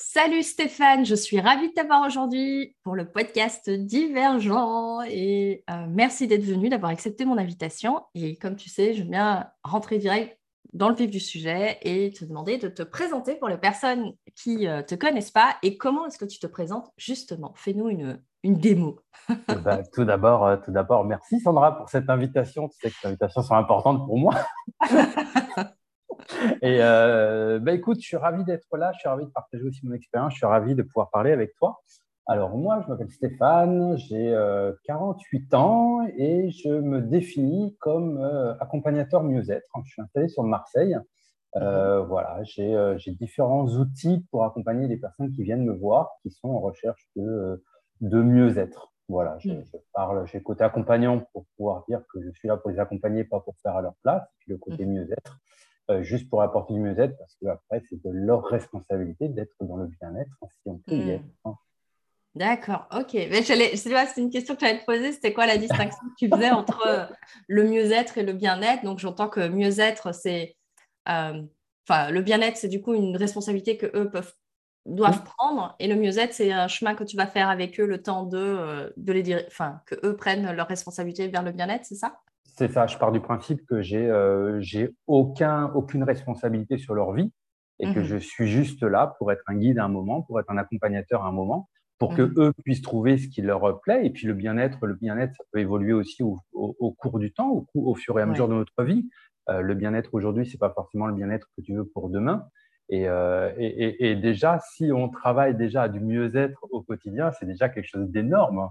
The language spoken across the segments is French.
Salut Stéphane, je suis ravie de t'avoir aujourd'hui pour le podcast Divergent et euh, merci d'être venu, d'avoir accepté mon invitation. Et comme tu sais, je viens rentrer direct dans le vif du sujet et te demander de te présenter pour les personnes qui ne euh, te connaissent pas et comment est-ce que tu te présentes justement? Fais-nous une, une démo. Eh ben, tout d'abord, euh, tout d'abord, merci Sandra pour cette invitation. Tu sais que ces invitations sont importantes pour moi. Et euh, bah, écoute, je suis ravi d'être là, je suis ravi de partager aussi mon expérience, je suis ravi de pouvoir parler avec toi. Alors moi, je m'appelle Stéphane, j'ai 48 euh, ans et je me définis comme euh, accompagnateur mieux-être. Je suis installé sur Marseille. Euh, voilà, j'ai différents outils pour accompagner les personnes qui viennent me voir, qui sont en recherche de, de mieux-être. Voilà, je, mm. je parle, j'ai le côté accompagnant pour pouvoir dire que je suis là pour les accompagner, pas pour faire à leur place, et puis le côté mm. mieux-être juste pour apporter du mieux-être, parce que après, c'est de leur responsabilité d'être dans le bien-être si on peut y hmm. être. Hein. D'accord, ok. Mais c'est une question que j'allais te poser. C'était quoi la distinction que tu faisais entre euh, le mieux-être et le bien-être? Donc, j'entends que mieux-être, c'est. Euh, enfin, le bien-être, c'est du coup une responsabilité que eux peuvent, doivent prendre. Et le mieux-être, c'est un chemin que tu vas faire avec eux le temps de, de les dire. Enfin, que eux prennent leur responsabilité vers le bien-être, c'est ça? C'est ça, je pars du principe que j'ai euh, aucun, aucune responsabilité sur leur vie et que mhm. je suis juste là pour être un guide à un moment, pour être un accompagnateur à un moment, pour que mhm. eux puissent trouver ce qui leur plaît. Et puis le bien-être, le bien-être, ça peut évoluer aussi au, cours du temps, au, au, fur et à mesure de notre vie. Euh, le bien-être aujourd'hui, c'est pas forcément le bien-être que tu veux pour demain. Euh, et, et, et, déjà, si on travaille déjà à du mieux-être au quotidien, c'est déjà quelque chose d'énorme.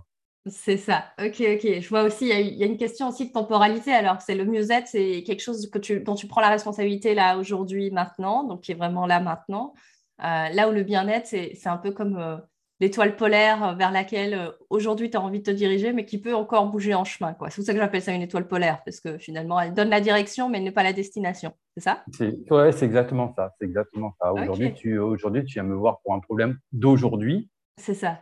C'est ça. Ok, ok. Je vois aussi, il y, a une question aussi de temporalité. Alors, c'est le mieux-être, c'est quelque chose que tu, dont tu prends la responsabilité là, aujourd'hui, maintenant, donc qui est vraiment là, maintenant. Euh, là où le bien-être, c'est un peu comme euh, l'étoile polaire vers laquelle euh, aujourd'hui tu as envie de te diriger, mais qui peut encore bouger en chemin. C'est pour ça que j'appelle ça une étoile polaire, parce que finalement, elle donne la direction, mais elle n'est pas la destination. C'est ça? Oui, c'est exactement ça. C'est exactement ça. Aujourd'hui, tu, aujourd'hui, tu viens me voir pour un problème d'aujourd'hui. C'est ça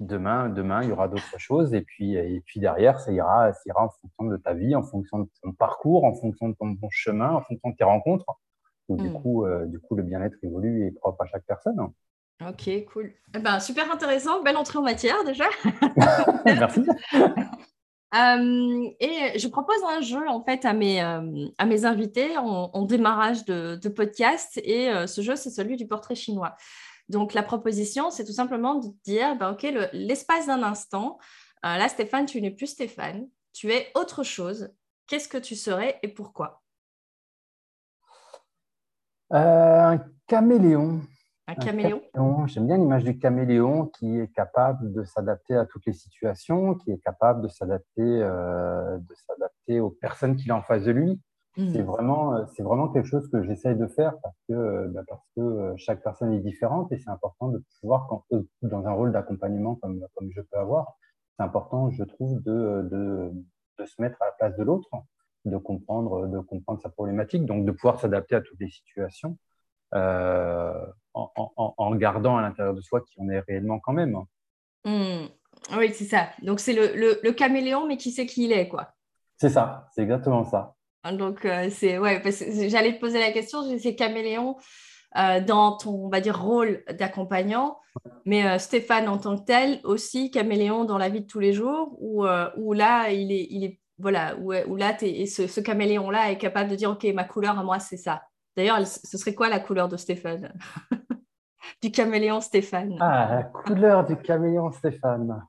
demain, demain, il y aura d'autres choses. Et puis, et puis derrière, ça ira, ça ira en fonction de ta vie, en fonction de ton parcours, en fonction de ton, chemin, en fonction de tes rencontres. du, hmm. coup, euh, du coup, le bien-être évolue et est propre à chaque personne. Ok, cool. Eh ben, super intéressant. Belle entrée en matière déjà. Merci. Euh, et je propose un jeu en fait à mes, euh, à mes invités en, démarrage de, de, podcast. Et ce jeu, c'est celui du portrait chinois. Donc, la proposition, c'est tout simplement de dire, ben, OK, l'espace d'un instant, euh, là, Stéphane, tu n'es plus Stéphane, tu es autre chose. Qu'est-ce que tu serais et pourquoi? Euh, Un caméléon. Un caméléon, J'aime bien l'image du caméléon qui est capable de s'adapter à toutes les situations, qui est capable de s'adapter euh, aux personnes qu'il a en face de lui. C'est mmh. vraiment, euh, c'est vraiment quelque chose que j'essaye de faire parce que, euh, bah, parce que euh, chaque personne est différente et c'est important de pouvoir, quand, dans un rôle d'accompagnement comme, comme je peux avoir, c'est important, je trouve, de, de, de, se mettre à la place de l'autre, de comprendre, de comprendre sa problématique, donc de pouvoir s'adapter à toutes les situations euh, en, en, en, gardant à l'intérieur de soi qui on est réellement quand même. Mmh. Oui, c'est ça. Donc c'est le, le, le caméléon, mais qui sait qui il est, quoi. C'est ça, c'est exactement ça. Hein, donc, euh, c'est ouais, parce que j'allais te poser la question, c'est caméléon euh, dans ton, on va dire, rôle d'accompagnant, mais euh, Stéphane en tant que tel aussi caméléon dans la vie de tous les jours, où, où là, il est, il voilà, où, là, et ce, ce caméléon-là est capable de dire, OK, ma couleur à moi, c'est ça. D'ailleurs, ce serait quoi la couleur de Stéphane? Du caméléon Stéphane. Ah, la couleur du caméléon Stéphane.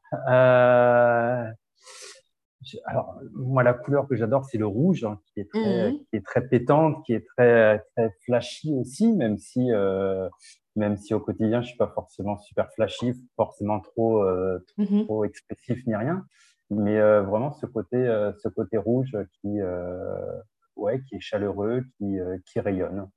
Alors, moi, la couleur que j'adore, c'est le rouge, hein, qui, est très, mhm. qui est très pétante, qui est très, très flashy aussi, même si, euh, même si au quotidien, je suis pas forcément super flashy, forcément trop, euh, mhm. trop expressif ni rien. Mais euh, vraiment, ce côté, euh, ce côté rouge qui, euh, ouais, qui est chaleureux, qui, qui rayonne.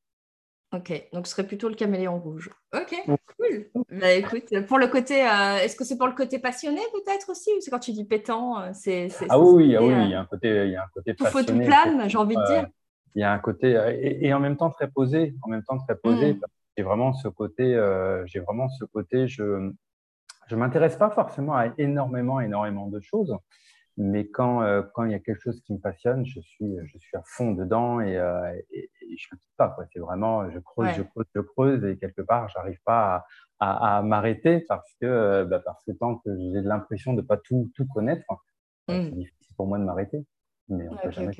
Ok, donc ce serait plutôt le caméléon rouge. Ok, cool. Bah, écoute, pour le côté, euh, est-ce que c'est pour le côté passionné peut-être aussi? Ou c'est quand tu dis pétant euh, c'est, Ah oui, ah oui, il y a un côté, il y a un côté tout passionné. Tout plane, j'ai envie de dire. Il y a un côté, et, en même temps très posé, en même temps très posé. Mm. J'ai vraiment ce côté, euh, j'ai vraiment ce côté, je je m'intéresse pas forcément à énormément, énormément de choses. Mais quand, euh, quand il y a quelque chose qui me passionne, je suis, je suis à fond dedans et, euh, et, je ne quitte pas. C'est vraiment, je creuse, je creuse, je creuse et quelque part, j'arrive pas à, m'arrêter parce que, bah, parce que tant que j'ai l'impression de ne pas tout, tout connaître, bah, mmh. c'est difficile pour moi de m'arrêter mais on jamais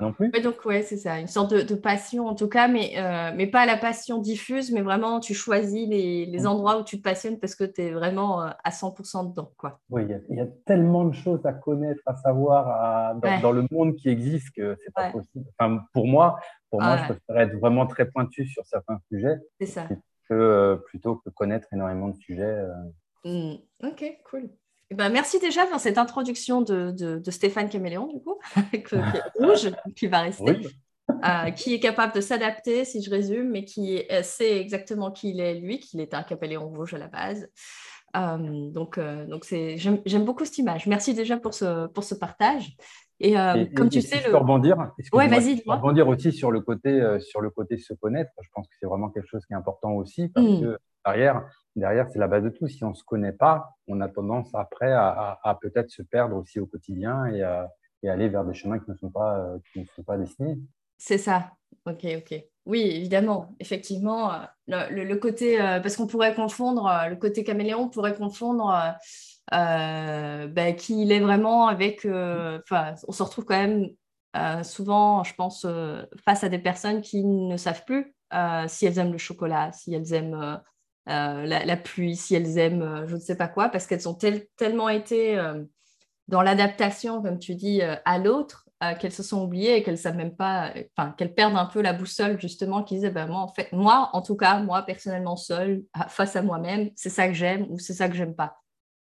non plus. donc, ouais, c'est ça, une sorte de, passion en tout cas, mais, euh, mais pas la passion diffuse, mais vraiment tu choisis les, les endroits où tu te passionnes parce que tu es vraiment euh, à 100% dedans. Quoi. Oui, il y, a tellement de choses à connaître, à savoir dans, le monde qui existe que c'est pas possible. Enfin, pour moi, pour moi, je préfère être vraiment très pointu sur certains sujets. Ça. Que, euh, plutôt que connaître énormément de sujets. Mmh. Ok, cool. Eh ben, merci déjà pour cette introduction de, de, Stéphane Caméléon, du coup, qui rouge, qui va rester, euh, qui est capable de s'adapter, si je résume, mais qui sait exactement qui il est, lui, qu'il est un caméléon rouge à la base. Euh, donc, euh, donc j'aime beaucoup cette image. Merci déjà pour ce, pour ce partage. Et, comme tu sais, le... je peux rebondir, ouais, vas-y. rebondir aussi sur le côté, sur le côté se connaître. Je pense que c'est vraiment quelque chose qui est important aussi parce que derrière, derrière, c'est la base de tout. Si on ne se connaît pas, on a tendance après à, peut-être se perdre aussi au quotidien et, à, aller vers des chemins qui ne sont pas, euh, qui ne sont pas dessinés. C'est ça. Ok, ok. Oui, évidemment, effectivement, euh, le, côté, euh, parce qu'on pourrait confondre, le côté caméléon on pourrait confondre ben, qui il est vraiment avec, enfin, on se retrouve quand même souvent, je pense, face à des personnes qui ne savent plus si elles aiment le chocolat, si elles aiment euh, la, pluie, si elles aiment euh, je ne sais pas quoi, parce qu'elles ont tellement été euh, dans l'adaptation, comme tu dis, à l'autre, qu'elles se sont oubliées et qu'elles savent même pas, enfin, qu'elles perdent un peu la boussole, justement, qui disaient, ben, moi, en fait, moi, en tout cas, moi, personnellement, seule, face à moi-même, c'est ça que j'aime ou c'est ça que j'aime pas.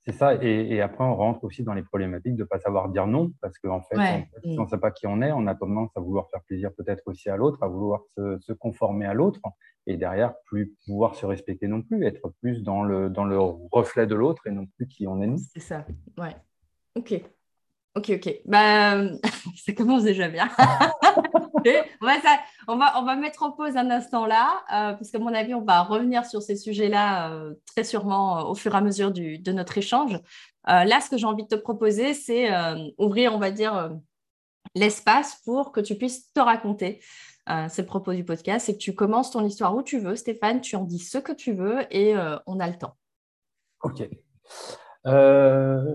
C'est ça, et, après on rentre aussi dans les problématiques de ne pas savoir dire non, parce qu'en fait, si on ne sait pas qui on est, on a tendance à vouloir faire plaisir peut-être aussi à l'autre, à vouloir se, conformer à l'autre, et derrière, plus pouvoir se respecter non plus, être plus dans le, dans le reflet de l'autre et non plus qui on est nous. C'est ça, ouais. Ok. Ok, ok. Bah, ça commence déjà bien. on, va, mettre en pause un instant là, euh, parce qu'à mon avis, on va revenir sur ces sujets-là euh, très sûrement euh, au fur et à mesure de notre échange. là, ce que j'ai envie de te proposer, c'est ouvrir, on va dire, l'espace pour que tu puisses te raconter. c'est le propos du podcast, c'est que tu commences ton histoire où tu veux, Stéphane, tu en dis ce que tu veux et on a le temps. Ok.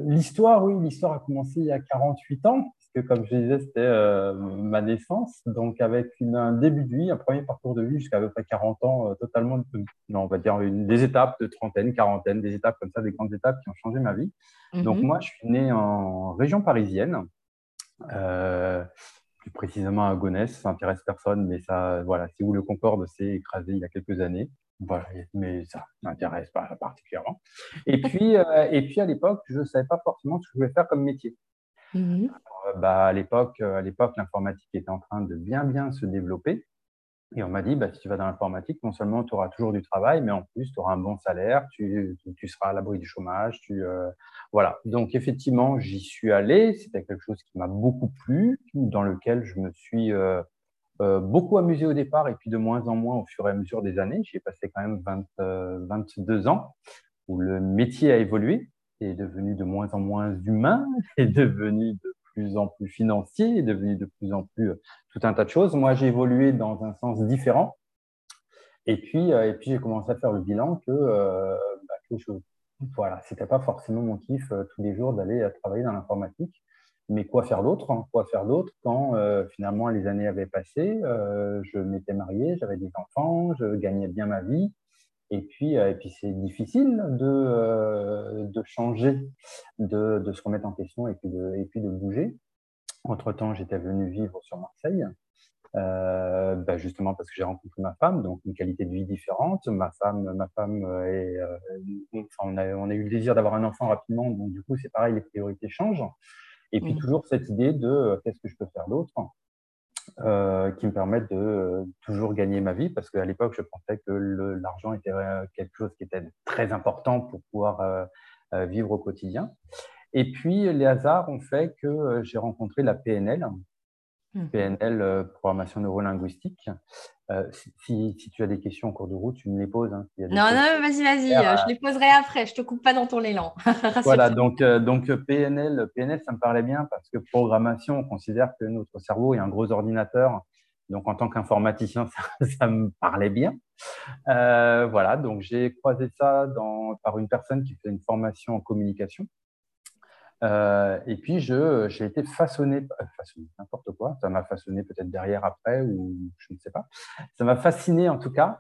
l'histoire, oui, l'histoire a commencé il y a 48 ans que, comme je disais, c'était euh, ma naissance. Donc, avec un début de vie, un premier parcours de vie jusqu'à à peu près 40 ans, euh, totalement, non, on va dire des étapes de trentaine, quarantaine, des étapes comme ça, des grandes étapes qui ont changé ma vie. Donc, mhm. moi, je suis né en région parisienne. Euh, plus précisément à Gonesse, ça n'intéresse personne, mais ça, voilà, c'est où le Concorde s'est écrasé il y a quelques années. Voilà, mais ça m'intéresse pas particulièrement. Et puis, et puis à l'époque, je ne savais pas forcément ce que je voulais faire comme métier. Mhm. Euh, bah, à l'époque, euh, à l'époque, l'informatique était en train de bien, bien se développer. Et on m'a dit, bah, si tu vas dans l'informatique, non seulement tu auras toujours du travail, mais en plus, tu auras un bon salaire, tu, tu, seras à l'abri du chômage. Tu, euh, voilà. Donc, effectivement, j'y suis allé. C'était quelque chose qui m'a beaucoup plu, dans lequel je me suis beaucoup amusé au départ et puis de moins en moins au fur et à mesure des années. J'ai passé quand même 20, 22 ans où le métier a évolué est devenu de moins en moins humain, est devenu de plus en plus financier, est devenu de plus en plus euh, tout un tas de choses. Moi, j'ai évolué dans un sens différent. Et puis, euh, puis j'ai commencé à faire le bilan que, euh, bah, que voilà, c'était pas forcément mon kiff tous les jours d'aller travailler dans l'informatique. Mais quoi faire d'autre hein? Quoi faire d'autre quand finalement les années avaient passé Je m'étais marié, j'avais des enfants, je gagnais bien ma vie. Et puis, euh, et puis c'est difficile de, euh, de changer, de, de, se remettre en question et puis de, et puis de bouger. Entre-temps, j'étais venu vivre sur Marseille, euh, bah justement parce que j'ai rencontré ma femme, donc une qualité de vie différente. Ma femme, ma femme est, euh, on, a, on, a, eu le désir d'avoir un enfant rapidement, donc du coup, c'est pareil, les priorités changent. Et puis, mmh. toujours cette idée de qu'est-ce que je peux faire d'autre? Euh, qui me permettent de euh, toujours gagner ma vie parce qu'à l'époque, je pensais que l'argent était euh, quelque chose qui était très important pour pouvoir vivre au quotidien. Et puis, les hasards ont fait que j'ai rencontré la PNL, Mmh. PNL, euh, programmation neurolinguistique. Euh, si, si, tu as des questions en cours de route, tu me les poses. Hein, non, non, vas-y, vas-y, euh, je les poserai après, je ne te coupe pas dans ton élan. voilà, donc, donc PNL, PNL, ça me parlait bien parce que programmation, on considère que notre cerveau est un gros ordinateur Donc, en tant qu'informaticien, ça, me parlait bien. Euh, voilà, donc j'ai croisé ça dans, par une personne qui fait une formation en communication. Euh, et puis, j'ai été façonné, façonné n'importe quoi, ça m'a façonné peut-être derrière, après, ou je ne sais pas. Ça m'a fasciné en tout cas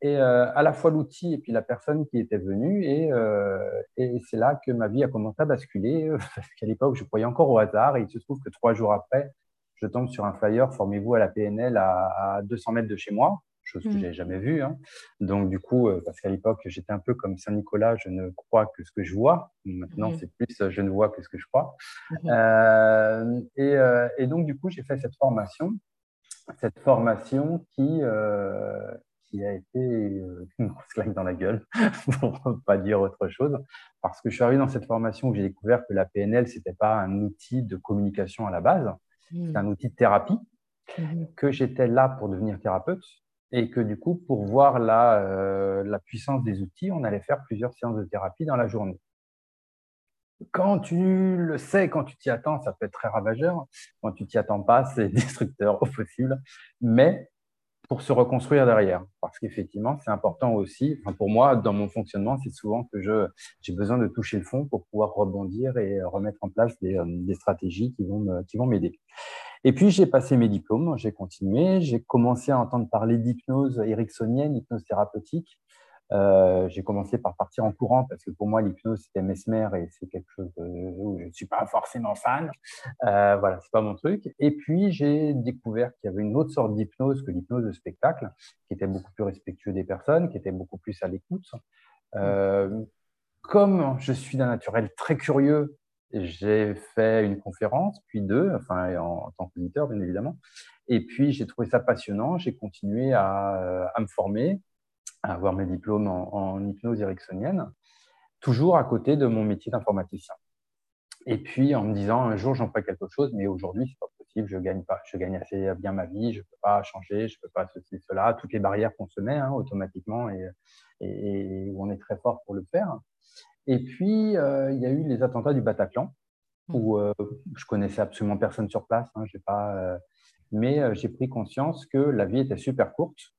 et euh, à la fois l'outil et puis la personne qui était venue. Et, euh, et c'est là que ma vie a commencé à basculer, parce qu'à l'époque, je croyais encore au hasard. Et il se trouve que trois jours après, je tombe sur un flyer, formez-vous à la PNL à, 200 mètres de chez moi, chose que mmh. je n'avais jamais vue. Hein. Donc, du coup, euh, parce qu'à l'époque, j'étais un peu comme Saint-Nicolas, je ne crois que ce que je vois. Maintenant, mmh. c'est plus je ne vois que ce que je crois. Mmh. et, et, donc, du coup, j'ai fait cette formation cette formation qui, qui a été euh, une grosse claque dans la gueule, pour ne pas dire autre chose, parce que je suis arrivé dans cette formation où j'ai découvert que la PNL, ce n'était pas un outil de communication à la base, c'est un mmh. outil de thérapie, mmh. que j'étais là pour devenir thérapeute, et que du coup, pour voir la, euh, la puissance des outils, on allait faire plusieurs séances de thérapie dans la journée. Quand tu le sais, quand tu t'y attends, ça peut être très ravageur. Quand tu t'y attends pas, c'est destructeur au possible. Mais pour se reconstruire derrière. Parce qu'effectivement, c'est important aussi. Enfin, pour moi, dans mon fonctionnement, c'est souvent que je, j'ai besoin de toucher le fond pour pouvoir rebondir et remettre en place des, euh, stratégies qui vont, qui vont m'aider. Et puis, j'ai passé mes diplômes, j'ai continué, j'ai commencé à entendre parler d'hypnose ericksonienne, hypnose thérapeutique. Euh, j'ai commencé par partir en courant parce que pour moi, l'hypnose, c'était mesmer et c'est quelque chose où je ne suis pas forcément fan. Euh, voilà, c'est pas mon truc. Et puis, j'ai découvert qu'il y avait une autre sorte d'hypnose que l'hypnose de spectacle, qui était beaucoup plus respectueux des personnes, qui était beaucoup plus à l'écoute. Euh, comme je suis d'un naturel très curieux, j'ai fait une conférence, puis deux, enfin en, en tant qu'auditeur, bien évidemment. Et puis, j'ai trouvé ça passionnant. J'ai continué à, à me former à avoir mes diplômes en, hypnose ericksonienne, toujours à côté de mon métier d'informaticien. Et puis en me disant un jour j'en ferai quelque chose, mais aujourd'hui c'est pas possible, je gagne pas, je gagne assez bien ma vie, je peux pas changer, je peux pas ceci cela, toutes les barrières qu'on se met hein, automatiquement et, et, où on est très fort pour le faire. Et puis euh, il y a eu les attentats du Bataclan où euh, je connaissais absolument personne sur place, hein, pas, euh, mais j'ai pris conscience que la vie était super courte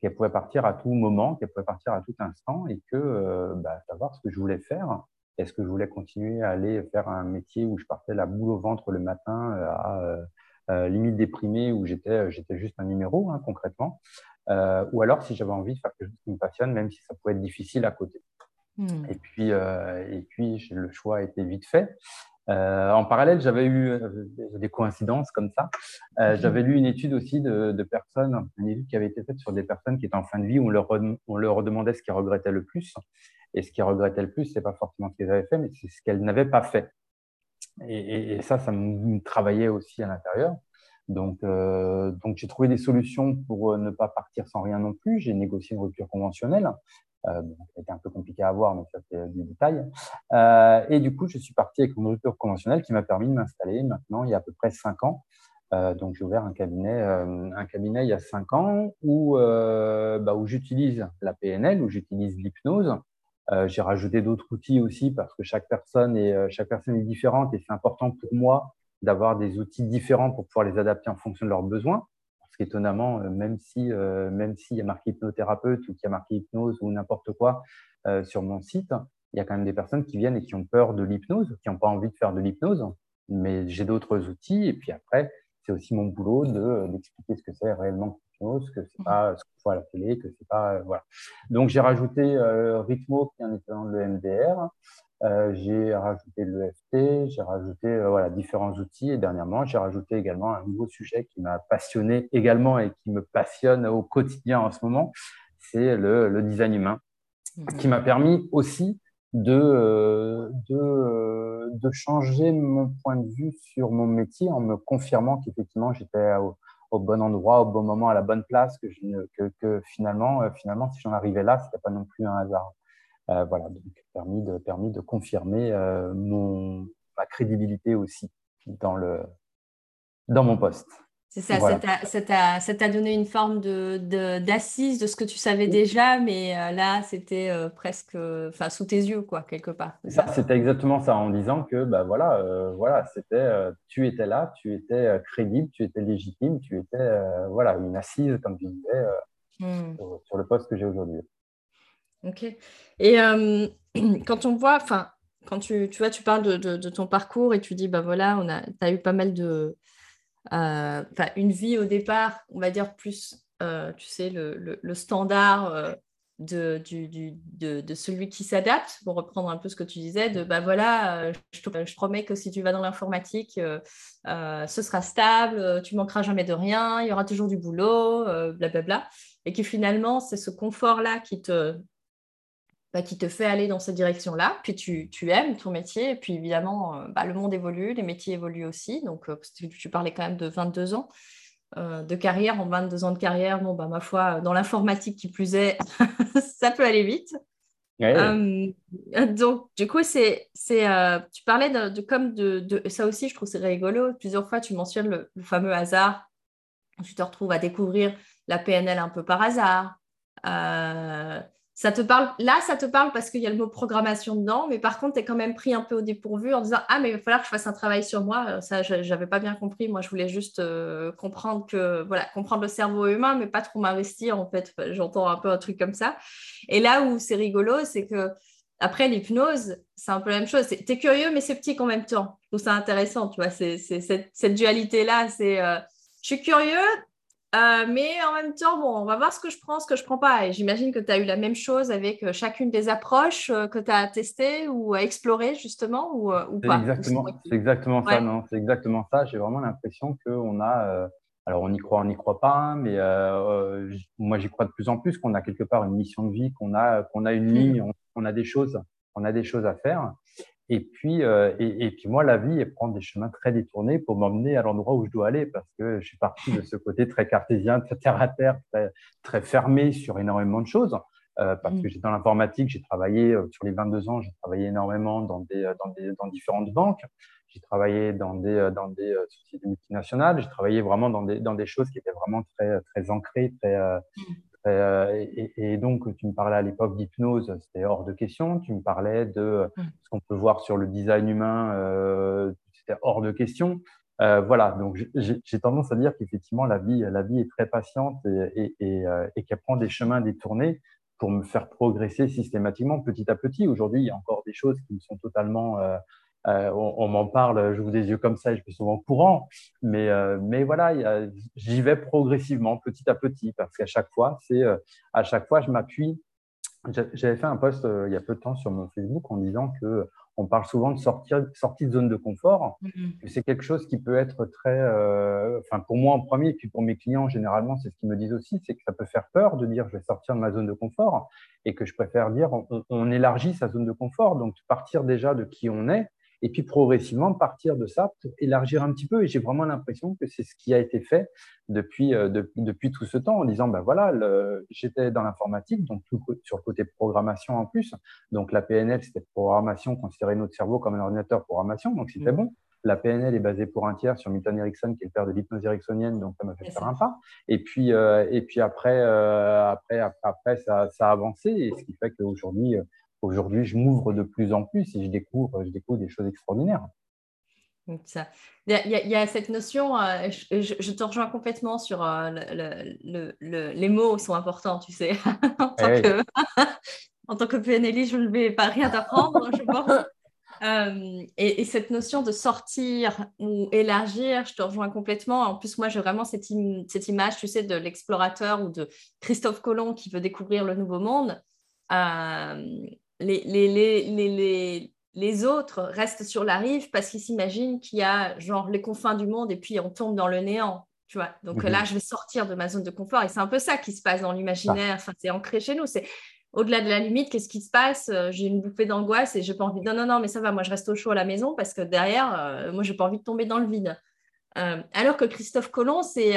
qu'elle pouvait partir à tout moment, qu'elle pouvait partir à tout instant et que euh, bah, savoir ce que je voulais faire. Est-ce que je voulais continuer à aller faire un métier où je partais la boule au ventre le matin euh, à euh, limite déprimé, où j'étais j'étais juste un numéro hein, concrètement, ou alors si j'avais envie de faire quelque chose qui me passionne, même si ça pouvait être difficile à côté. Hmm. Et puis, et puis le choix a été vite fait. Euh, en parallèle, j'avais eu euh, des coïncidences comme ça. Euh, mhm. J'avais lu une étude aussi de, de, personnes, une étude qui avait été faite sur des personnes qui étaient en fin de vie où on leur, on leur demandait ce qu'ils regrettaient le plus. Et ce qu'ils regrettaient le plus, c'est pas forcément ce qu'ils avaient fait, mais c'est ce qu'elles n'avaient pas fait. Et, et, ça, ça me travaillait aussi à l'intérieur. Donc, euh, donc j'ai trouvé des solutions pour ne pas partir sans rien non plus. J'ai négocié une rupture conventionnelle. Euh, un peu compliqué à voir, mais ça c'est du détail. Euh, et du coup, je suis parti avec une rupture conventionnelle qui m'a permis de m'installer maintenant il y a à peu près cinq ans. Euh, donc j'ai ouvert un cabinet, un cabinet il y a cinq ans où, bah, où j'utilise la PNL, où j'utilise l'hypnose. j'ai rajouté d'autres outils aussi parce que chaque personne est, chaque personne est différente et c'est important pour moi d'avoir des outils différents pour pouvoir les adapter en fonction de leurs besoins qu'étonnamment, euh, même si euh, même s'il y a marqué hypnothérapeute ou qu'il y a marqué hypnose ou n'importe quoi euh, sur mon site, il y a quand même des personnes qui viennent et qui ont peur de l'hypnose, qui n'ont pas envie de faire de l'hypnose. Mais j'ai d'autres outils. Et puis après, c'est aussi mon boulot d'expliquer ce que c'est réellement l'hypnose, que c'est pas ce qu'on voit à la télé, que c'est pas voilà. Donc j'ai rajouté Rhythmo qui est un équivalent de l'EMDR. Euh, j'ai rajouté l'EFT, j'ai rajouté euh, voilà, différents outils et dernièrement, j'ai rajouté également un nouveau sujet qui m'a passionné également et qui me passionne au quotidien en ce moment, c'est le, le, design humain, mmh. qui m'a permis aussi de, euh, de, de, changer mon point de vue sur mon métier en me confirmant qu'effectivement j'étais au, au, bon endroit, au bon moment, à la bonne place, que, je, que, que finalement, finalement, si j'en arrivais là, c'était pas non plus un hasard. Euh, voilà, donc permis de, permis de confirmer euh, mon, ma crédibilité aussi dans, le, dans mon poste. C'est ça, ça t'a donné une forme d'assise de, de, ce que tu savais déjà, mais euh, là, c'était presque enfin, sous tes yeux, quoi, quelque part. C'était exactement ça, en disant que bah, voilà, euh, voilà c'était, tu étais là, tu étais crédible, tu étais légitime, tu étais voilà, une assise, comme tu disais, hmm. sur, le poste que j'ai aujourd'hui. Ok. Et quand on voit, enfin, quand tu, tu vois, tu parles de, ton parcours et tu dis, bah voilà, on a, as eu pas mal de euh, une vie au départ, on va dire plus, euh, tu sais, le, le, standard euh, de, du, du, de, celui qui s'adapte, pour reprendre un peu ce que tu disais, de bah voilà, je te, promets que si tu vas dans l'informatique, ce sera stable, tu manqueras jamais de rien, il y aura toujours du boulot, blablabla. Bla, bla. Et que finalement, c'est ce confort-là qui te, bah, qui te fait aller dans cette direction-là. Puis tu, tu, aimes ton métier. Et puis évidemment, euh, bah, le monde évolue, les métiers évoluent aussi. Donc, euh, tu parlais quand même de 22 ans euh, de carrière. En 22 ans de carrière, bon, bah, ma foi, dans l'informatique qui plus est, ça peut aller vite. donc, du coup, c'est, c'est, tu parlais de, comme de, de, ça aussi, je trouve c'est rigolo. Plusieurs fois, tu mentionnes le, le, fameux hasard. Tu te retrouves à découvrir la PNL un peu par hasard. Ça te parle, là, ça te parle parce qu'il y a le mot programmation dedans, mais par contre, tu es quand même pris un peu au dépourvu en disant Ah, mais il va falloir que je fasse un travail sur moi. Euh, ça, je n'avais pas bien compris. Moi, je voulais juste euh, comprendre que, voilà, comprendre le cerveau humain, mais pas trop m'investir. En fait, j'entends un peu un truc comme ça. Et là où c'est rigolo, c'est que après l'hypnose, c'est un peu la même chose. Tu es curieux, mais sceptique en même temps. Je trouve ça intéressant, tu vois, c'est, cette, cette dualité-là. C'est euh, je suis curieux, euh, mais en même temps, bon, on va voir ce que je prends, ce que je prends pas. Et j'imagine que tu as eu la même chose avec euh, chacune des approches euh, que tu as testées ou à explorer justement ou, ou pas? Exactement, c'est exactement ça. Non, c'est exactement ça. J'ai vraiment l'impression qu'on a. alors on y croit, on n'y croit pas, mais moi j'y crois de plus en plus qu'on a quelque part une mission de vie, qu'on a, qu'on a une mmh. ligne, on, a des choses, on a des choses à faire. Et puis, euh, et, et, puis moi, la vie, elle prend des chemins très détournés pour m'emmener à l'endroit où je dois aller, parce que je suis parti de ce côté très cartésien, très terre à terre, très, très fermé sur énormément de choses. Euh, parce mmh. que j'étais dans l'informatique, j'ai travaillé euh, sur les 22 ans, j'ai travaillé énormément dans, des, euh, dans, des, dans différentes banques, j'ai travaillé dans des, dans des sociétés multinationales, j'ai travaillé vraiment dans des, dans des choses qui étaient vraiment très, très ancrées, très, mmh. Euh, et, donc, tu me parlais à l'époque d'hypnose, c'était hors de question. Tu me parlais de mm. ce qu'on peut voir sur le design humain, euh, c'était hors de question. Euh, voilà, donc j'ai tendance à dire qu'effectivement, la vie, la vie est très patiente et, et qu'elle prend des chemins détournés pour me faire progresser systématiquement petit à petit. Aujourd'hui, il y a encore des choses qui me sont totalement euh, on, m'en parle, je vous des yeux comme ça et je suis souvent courant. Mais, euh, mais voilà, j'y vais progressivement, petit à petit, parce qu'à chaque fois, c'est euh, à chaque fois, je m'appuie. J'avais fait un post il y a peu de temps sur mon Facebook en disant que on parle souvent de sortir, sortie de zone de confort. Mm-hmm. C'est quelque chose qui peut être très, enfin pour moi en premier, et puis pour mes clients généralement, c'est ce qu'ils me disent aussi, c'est que ça peut faire peur de dire je vais sortir de ma zone de confort, et que je préfère dire on élargit sa zone de confort, donc partir déjà de qui on est et puis progressivement partir de ça pour élargir un petit peu. Et j'ai vraiment l'impression que c'est ce qui a été fait depuis, euh, depuis tout ce temps en disant, ben voilà, j'étais dans l'informatique, donc tout, sur le côté programmation en plus. Donc la PNL, c'était programmation, considérer notre cerveau comme un ordinateur programmation, donc c'était mmh. bon. La PNL est basée pour un tiers sur Milton Erickson, qui est le père de l'hypnose ericksonienne, donc ça m'a fait faire un pas. Et puis, euh, et puis après, euh, après, après, ça, ça, a avancé, et ce qui fait qu'aujourd'hui, aujourd'hui, je m'ouvre de plus en plus et je découvre, je découvre des choses extraordinaires. Ça. Il, y a, cette notion, euh, je, te rejoins complètement sur euh, le, les mots sont importants, tu sais. en, tant eh que, en tant que PNL, je ne vais pas rien t'apprendre, je pense. Euh, et, cette notion de sortir ou élargir, je te rejoins complètement. En plus, moi, j'ai vraiment cette, cette, image, tu sais, de l'explorateur ou de Christophe Colomb qui veut découvrir le nouveau monde les, les, les, autres restent sur la rive parce qu'ils s'imaginent qu'il y a genre les confins du monde et puis on tombe dans le néant. Tu vois Donc là, je vais sortir de ma zone de confort. Et c'est un peu ça qui se passe dans l'imaginaire. Enfin, c'est ancré chez nous. C'est au-delà de la limite, qu'est-ce qui se passe? Euh, J'ai une bouffée d'angoisse et j'ai pas envie. Non, non, non, mais ça va. Moi, je reste au chaud à la maison parce que derrière, euh, moi, j'ai pas envie de tomber dans le vide. Euh, alors que Christophe Colomb, c'est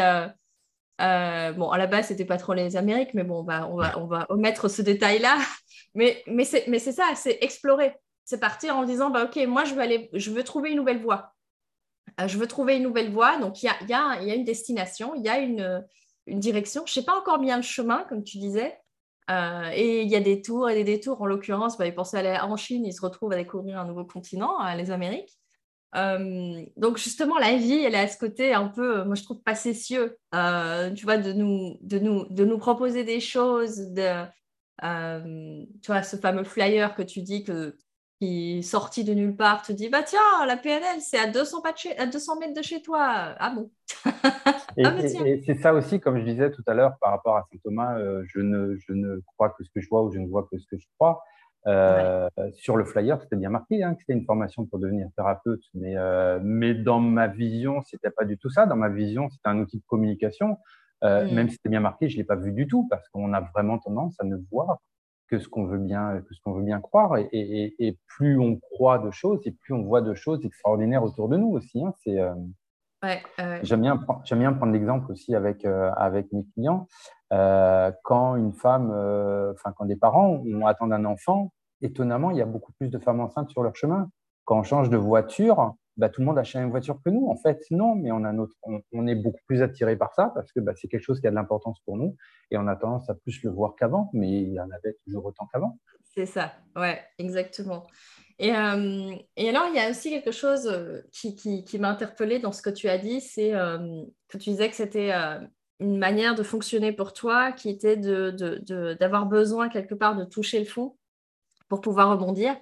bon, à la base, c'était pas trop les Amériques, mais bon, on va, on va, on va omettre ce détail-là. Mais, mais c'est ça, c'est explorer. C'est partir en disant, bah, OK, moi, je veux, aller, je veux trouver une nouvelle voie. je veux trouver une nouvelle voie. Donc, il y a, y, a, y a, une destination, il y a une, une direction. Je ne sais pas encore bien le chemin, comme tu disais. et il y a des tours et des détours. En l'occurrence, bah, ils pensaient aller en Chine, ils se retrouvent à découvrir un nouveau continent, les Amériques. Euh, donc justement, la vie, elle à ce côté un peu, moi je trouve facétieux, euh, tu vois, de nous, de, nous, de nous proposer des choses, de, euh, tu vois, ce fameux flyer que tu dis que qui sorti de nulle part te dit bah tiens la PNL c'est à 200 à 200 mètres de chez toi. Ah bon? Et, ah, et c'est ça aussi comme je disais tout à l'heure par rapport à Saint Thomas je ne je ne crois que ce que je vois ou je ne vois que ce que je crois. Euh, sur le flyer, c'était bien marqué hein, que c'était une formation pour devenir thérapeute, mais, euh, mais dans ma vision, c'était pas du tout ça. Dans ma vision, c'était un outil de communication. Euh, mm. Même si c'était bien marqué, je l'ai pas vu du tout parce qu'on a vraiment tendance à ne voir que ce qu'on veut bien, que ce qu'on veut bien croire. Et, et, et, plus on croit de choses, et plus on voit de choses extraordinaires autour de nous aussi. Hein. C'est Ouais, J'aime bien, bien, prendre l'exemple aussi avec, avec mes clients. Euh, quand une femme, enfin quand des parents ont, attendent un enfant, étonnamment, il y a beaucoup plus de femmes enceintes sur leur chemin. Quand on change de voiture, bah, tout le monde achète une voiture que nous. En fait, non, mais on, a notre, on, est beaucoup plus attiré par ça parce que bah, c'est quelque chose qui a de l'importance pour nous et on a tendance à plus le voir qu'avant, mais il y en avait toujours autant qu'avant. C'est ça, ouais, exactement. Et, euh, et, alors, il y a aussi quelque chose euh, qui, qui, m'a interpellée dans ce que tu as dit, c'est euh, que tu disais que c'était une manière de fonctionner pour toi qui était d'avoir de, de, besoin quelque part de toucher le fond pour pouvoir rebondir.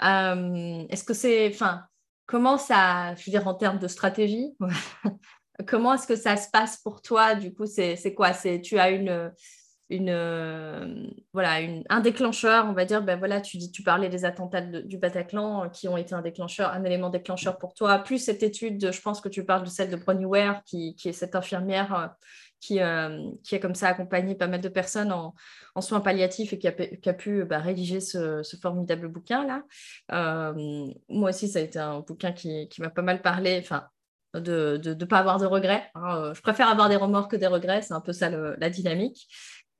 Est-ce que c'est, enfin, comment ça, je veux dire en termes de stratégie, comment est-ce que ça se passe pour toi? Du coup, c'est quoi? C'est tu as une une voilà un déclencheur on va dire. Ben voilà tu dis tu parlais des attentats du Bataclan euh, qui ont été un déclencheur un élément déclencheur pour toi plus cette étude je pense que tu parles de celle de Bronnie Ware qui, qui est cette infirmière euh, qui, euh, qui a comme ça accompagné pas mal de personnes en, soins palliatifs et qui a, qui a pu bah, rédiger ce, formidable bouquin-là. Euh, moi aussi, ça a été un bouquin qui, qui m'a pas mal parlé, enfin, de ne pas avoir de regrets. Hein. Euh, je préfère avoir des remords que des regrets, c'est un peu ça la dynamique.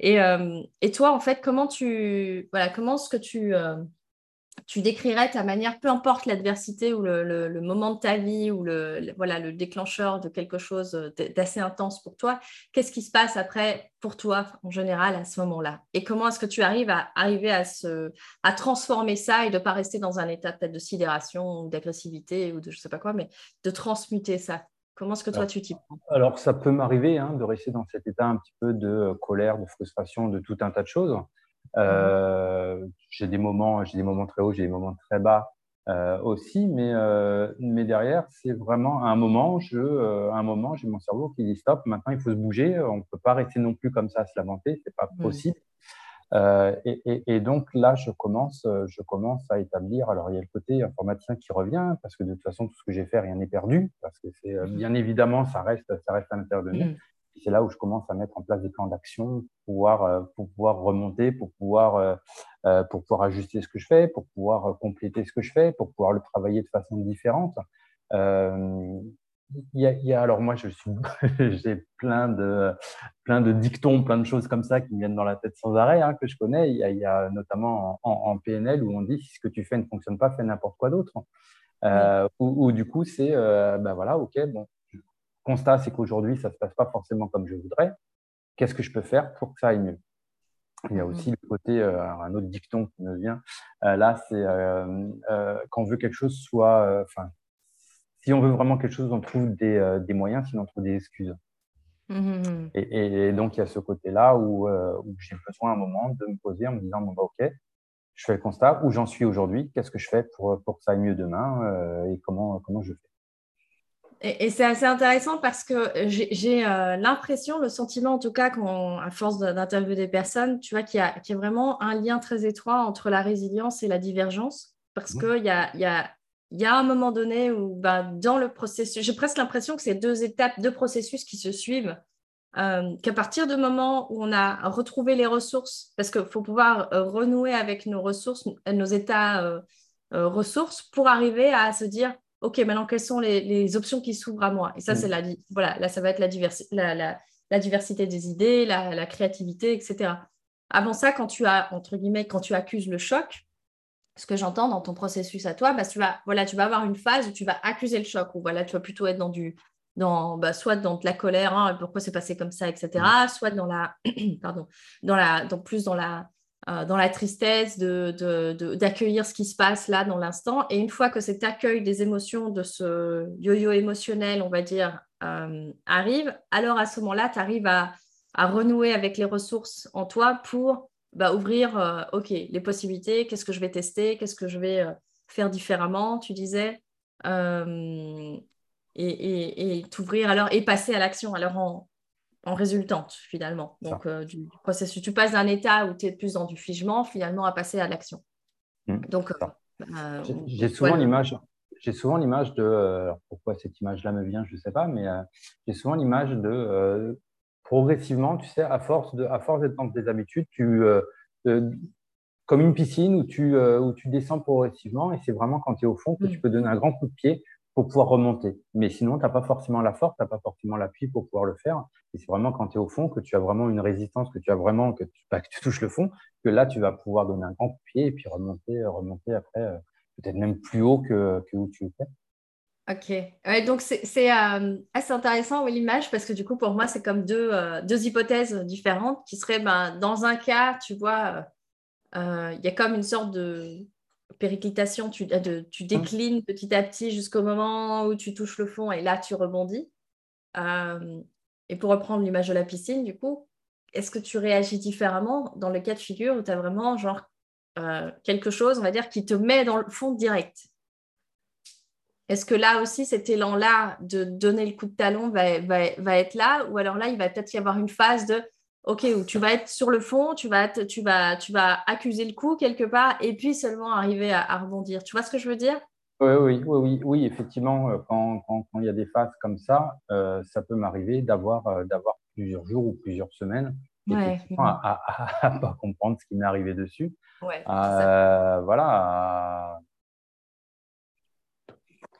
Et, et, toi, en fait, comment tu, voilà, comment est-ce que tu tu décrirais ta manière, peu importe l'adversité ou le, moment de ta vie ou le, voilà, le déclencheur de quelque chose d'assez intense pour toi, qu'est-ce qui se passe après pour toi en général à ce moment-là? Et comment est-ce que tu arrives à arriver à, se, à transformer ça et de ne pas rester dans un état peut-être de sidération ou d'agressivité ou de je ne sais pas quoi, mais de transmuter ça? Comment est-ce que toi, tu t'y prends? Alors, ça peut m'arriver hein, de rester dans cet état un petit peu de colère, de frustration, de tout un tas de choses. Euh, j'ai des moments, j'ai des moments très hauts, j'ai des moments très bas euh, aussi, mais euh, mais derrière, c'est vraiment un moment, je, un moment, j'ai mon cerveau qui dit stop. Maintenant, il faut se bouger. On ne peut pas rester non plus comme ça à se lamenter, c'est pas mmh. possible. Euh, et, et, et, donc là, je commence, je commence à établir. Alors, il y a le côté informaticien qui revient, parce que de toute façon, tout ce que j'ai fait, rien n'est perdu, parce que c'est mmh. bien évidemment, ça reste, ça reste à l'intérieur de nous. C'est là où je commence à mettre en place des plans d'action pour pouvoir, euh, pour pouvoir remonter, pour pouvoir, euh, euh, pour pouvoir ajuster ce que je fais, pour pouvoir compléter ce que je fais, pour pouvoir le travailler de façon différente. Il y, a, y a, alors moi, je suis, j'ai plein de, plein de dictons, plein de choses comme ça qui me viennent dans la tête sans arrêt, hein, que je connais. Il y a, y a notamment en, en, PNL où on dit si ce que tu fais ne fonctionne pas, fais n'importe quoi d'autre. Euh, ou, du coup, c'est, ben voilà, ok, bon, constat, c'est qu'aujourd'hui, ça ne se passe pas forcément comme je voudrais. Qu'est-ce que je peux faire pour que ça aille mieux? Il y a aussi le côté, euh, un autre dicton qui me vient. Euh, là, c'est euh, quand on veut quelque chose soit, enfin, si on veut vraiment quelque chose, on trouve des, des moyens, sinon on trouve des excuses. Mmh et, donc, il y a ce côté-là où, où j'ai besoin à un moment de me poser en me disant, bon, bah, OK, je fais le constat, où j'en suis aujourd'hui, qu'est-ce que je fais pour, pour que ça aille mieux demain et comment, comment je fais? Et, c'est assez intéressant parce que j'ai euh, l'impression, le sentiment en tout cas, à force d'interviewer des personnes, tu vois, qu'il y, a vraiment un lien très étroit entre la résilience et la divergence. Parce mmh. qu'il y a, y, a, y a un moment donné où, bah, dans le processus, j'ai presque l'impression que c'est deux étapes, deux processus qui se suivent. Euh, qu'à partir du moment où on a retrouvé les ressources, parce qu'il faut pouvoir euh, renouer avec nos ressources, nos états ressources, pour arriver à se dire OK, maintenant, quelles sont les, options qui s'ouvrent à moi? Et ça, mm. c'est la, voilà, là, ça va être la, la, diversité des idées, la, créativité, etc. Avant ça, quand tu as, entre guillemets, quand tu accuses le choc, ce que j'entends dans ton processus à toi, bah, tu, vas, voilà, tu vas avoir une phase où tu vas accuser le choc, ou voilà, tu vas plutôt être dans du, dans, bah, soit dans de la colère, hein, pourquoi c'est passé comme ça, etc., mmh. soit dans la, pardon, dans la, dans, plus dans la, euh, dans la tristesse, d'accueillir de, ce qui se passe là dans l'instant. Et une fois que cet accueil des émotions, de ce yo-yo émotionnel, on va dire, euh, arrive, alors à ce moment-là, tu arrives à, à, renouer avec les ressources en toi pour bah, ouvrir, euh, OK, les possibilités, qu'est-ce que je vais tester, qu'est-ce que je vais faire différemment, tu disais, et, et, et t'ouvrir alors et passer à l'action. Alors en, en résultante finalement. Donc, euh, du, processus, tu passes d'un état où tu es plus dans du figement finalement à passer à l'action. Mmh, Donc, euh, euh, j'ai souvent l'image. J'ai souvent l'image de pourquoi cette image-là me vient, je ne sais pas, mais j'ai souvent l'image de progressivement, tu sais, à force de, à force d'être dans tes habitudes, tu comme une piscine où tu, où tu descends progressivement et c'est vraiment quand tu es au fond que tu mmh. peux donner un grand coup de pied pour pouvoir remonter. Mais sinon, tu n'as pas forcément la force, tu n'as pas forcément l'appui pour pouvoir le faire. Et c'est vraiment quand tu es au fond que tu as vraiment une résistance, que tu as vraiment, que tu, que tu touches le fond, que là, tu vas pouvoir donner un grand pied et puis remonter, remonter après, euh, peut-être même plus haut que, que où tu étais. Ok, donc c'est euh, assez intéressant l'image parce que du coup pour moi c'est comme deux, euh, deux, hypothèses différentes qui seraient ben, dans un cas tu vois il y a comme une sorte de périclitation, tu, euh, tu déclines petit à petit jusqu'au moment où tu touches le fond et là tu rebondis. Euh, et pour reprendre l'image de la piscine, du coup, est-ce que tu réagis différemment dans le cas de figure où tu as vraiment genre euh, quelque chose, on va dire, qui te met dans le fond direct? Est-ce que là aussi, cet élan-là de donner le coup de talon va, être là? Ou alors là, il va peut-être y avoir une phase de OK, où tu vas être sur le fond, tu vas, tu vas, tu vas accuser le coup quelque part et puis seulement arriver à, rebondir. Tu vois ce que je veux dire? Oui, oui, oui, oui, effectivement, euh, quand, quand, il y a des phases comme ça, euh, ça peut m'arriver d'avoir euh, d'avoir plusieurs jours ou plusieurs semaines à ne pas comprendre ce qui m'est arrivé dessus. Ouais, voilà.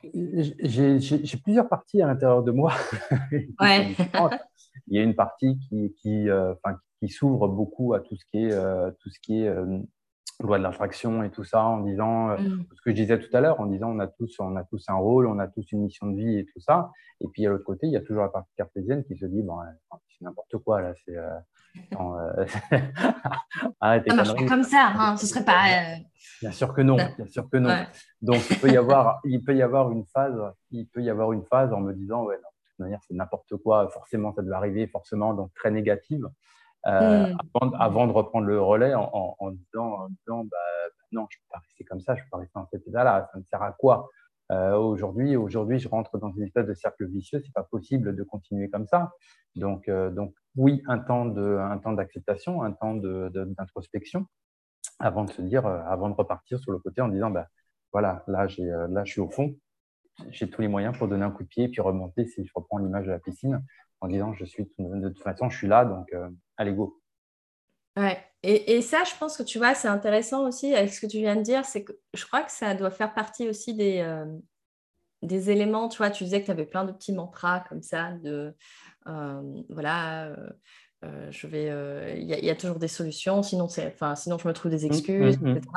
J'ai plusieurs parties à l'intérieur de moi. Il y a une partie qui, qui, qui s'ouvre beaucoup à tout ce qui est, tout ce qui est loi de l'infraction et tout ça, en disant mm. ce que je disais tout à l'heure, en disant on a tous, on a tous un rôle, on a tous une mission de vie et tout ça. Et puis à l'autre côté, il y a toujours la partie cartésienne qui se dit bon, c'est n'importe quoi là, c'est Arrête ça marche pas comme ça, hein, ce serait pas. Bien sûr que non, bien sûr que non. Donc il peut y avoir, il peut y avoir une phase, il peut y avoir une phase en me disant ouais non, manière, c'est n'importe quoi. Forcément, ça doit arriver, forcément, donc très négative. Euh, hmm. avant, de reprendre le relais en, disant, bah, bah, non, je ne peux pas rester comme ça, je ne peux pas rester dans cet état-là, ça ne sert à quoi? Euh, Aujourd'hui, aujourd'hui, je rentre dans une espèce de cercle vicieux, c'est pas possible de continuer comme ça. Donc, euh, donc oui, un temps d'acceptation, un temps d'introspection, avant de se dire, avant de repartir sur le côté en disant, bah, voilà, là, là, je suis au fond, j'ai tous les moyens pour donner un coup de pied et puis remonter si je reprends l'image de la piscine en disant je suis de toute façon je suis là donc euh, allez go. Ouais. Et, et, ça, je pense que tu vois, c'est intéressant aussi avec ce que tu viens de dire, c'est que je crois que ça doit faire partie aussi des, euh, des éléments. Tu vois, tu disais que tu avais plein de petits mantras comme ça, de euh, voilà, je vais, il y, y, a toujours des solutions, sinon, enfin, sinon je me trouve des mmh, excuses, mmh, mmh. etc.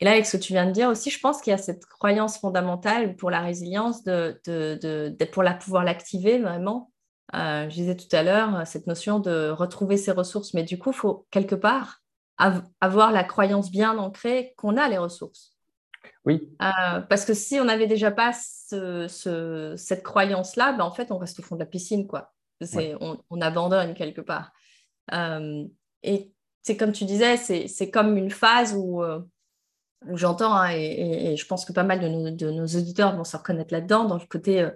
Et là, avec ce que tu viens de dire aussi, je pense qu'il y a cette croyance fondamentale pour la résilience de, de, pour la, pouvoir l'activer vraiment. Euh, je disais tout à l'heure, cette notion de retrouver ses ressources. Mais du coup, il faut quelque part avoir la croyance bien ancrée qu'on a les ressources. Oui. Euh, parce que si on n'avait déjà pas ce, cette croyance-là, ben en fait, on reste au fond de la piscine. quoi. On, abandonne quelque part. Euh, et c'est comme tu disais, c'est comme une phase où j'entends, hein, et, je pense que pas mal de nos, auditeurs vont se reconnaître là-dedans, dans le côté, euh,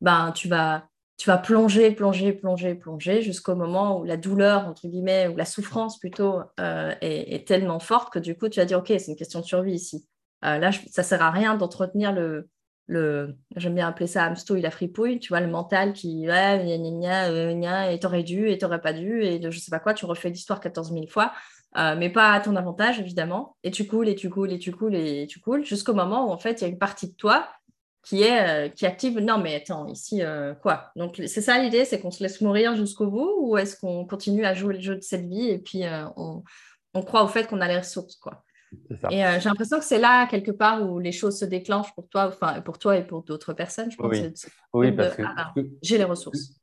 ben, tu vas, tu vas plonger, plonger, plonger, plonger, jusqu'au moment où la douleur, entre guillemets, ou la souffrance plutôt, euh, est, tellement forte que du coup, tu vas dire, OK, c'est une question de survie ici. Euh, là, ça sert à rien d'entretenir le, le j'aime bien appeler ça hamsto il a fripouille, tu vois, le mental qui, ouais, gna, gna, gna, et t'aurais dû, et t'aurais pas dû, et de je sais pas quoi, tu refais l'histoire 14 000 fois. Euh, mais pas à ton avantage, évidemment. Et tu coules, et tu coules, et tu coules, et tu coules, jusqu'au moment où, en fait, il y a une partie de toi qui est euh, qui active non mais attends ici euh, quoi? Donc c'est ça l'idée c'est qu'on se laisse mourir jusqu'au bout ou est-ce qu'on continue à jouer le jeu de cette vie et puis on, on, croit au fait qu'on a les ressources quoi? Et euh, j'ai l'impression que c'est là, quelque part, où les choses se déclenchent pour toi, enfin, pour toi et pour d'autres personnes. Je pense oui, oui parce que, ah, j'ai les ressources.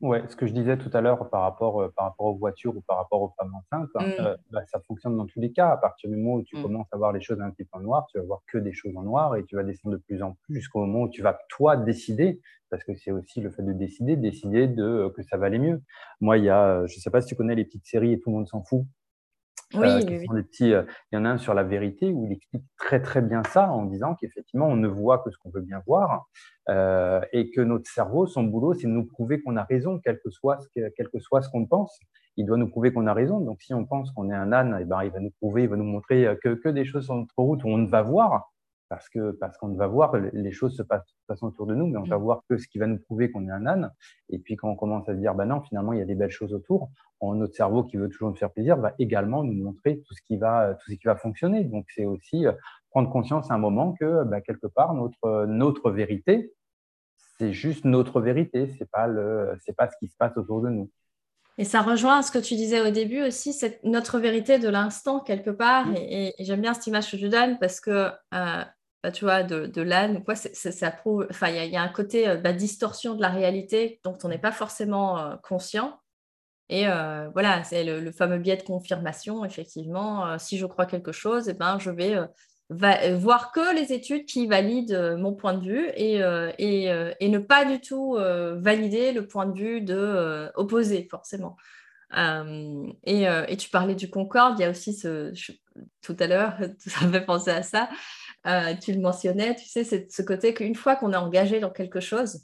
Ouais, ce que je disais tout à l'heure par rapport, euh, par rapport aux voitures ou par rapport aux femmes enceintes, hein, mm. euh, bah, ça fonctionne dans tous les cas. À partir du moment où tu mm. commences à voir les choses un petit peu en noir, tu vas voir que des choses en noir et tu vas descendre de plus en plus jusqu'au moment où tu vas toi décider, parce que c'est aussi le fait de décider, décider de que ça va aller mieux. Moi, il y a, je ne sais pas si tu connais les petites séries et tout le monde s'en fout. Oui, euh, des petits, euh, il y en a un sur la vérité où il explique très très bien ça en disant qu'effectivement on ne voit que ce qu'on veut bien voir euh, et que notre cerveau, son boulot, c'est de nous prouver qu'on a raison, quel que soit ce quel que soit ce qu'on pense. Il doit nous prouver qu'on a raison. Donc si on pense qu'on est un âne, eh ben, il va nous prouver, il va nous montrer que, que des choses sur notre route où on ne va voir parce que parce qu'on va voir les choses se passent de façon autour de nous, mais on va mm. voir que ce qui va nous prouver qu'on est un âne. Et puis quand on commence à se dire, bah non, finalement il y a des belles choses autour, notre cerveau qui veut toujours nous faire plaisir va également nous montrer tout ce qui va tout ce qui va fonctionner. Donc c'est aussi euh, prendre conscience à un moment que bah, quelque part notre notre vérité, c'est juste notre vérité, c'est pas le c'est pas ce qui se passe autour de nous. Et ça rejoint ce que tu disais au début aussi, c'est notre vérité de l'instant quelque part. Mm. Et, j'aime bien cette image que tu donnes parce que euh, tu vois, de, de l'âne, quoi, ça prouve, enfin, il y, a un côté euh, bah, distorsion de la réalité dont on n'est pas forcément euh, conscient. Et euh, voilà, c'est le, fameux biais de confirmation, effectivement. si je crois quelque chose, et eh ben, je vais voir que les études qui valident mon point de vue et, et, et ne pas du tout valider le point de vue de opposé, forcément. Et, et, tu parlais du Concorde, il y a aussi tout à l'heure, ça me fait penser à ça, euh, tu le mentionnais, tu sais, c'est ce côté qu'une fois qu'on est engagé dans quelque chose,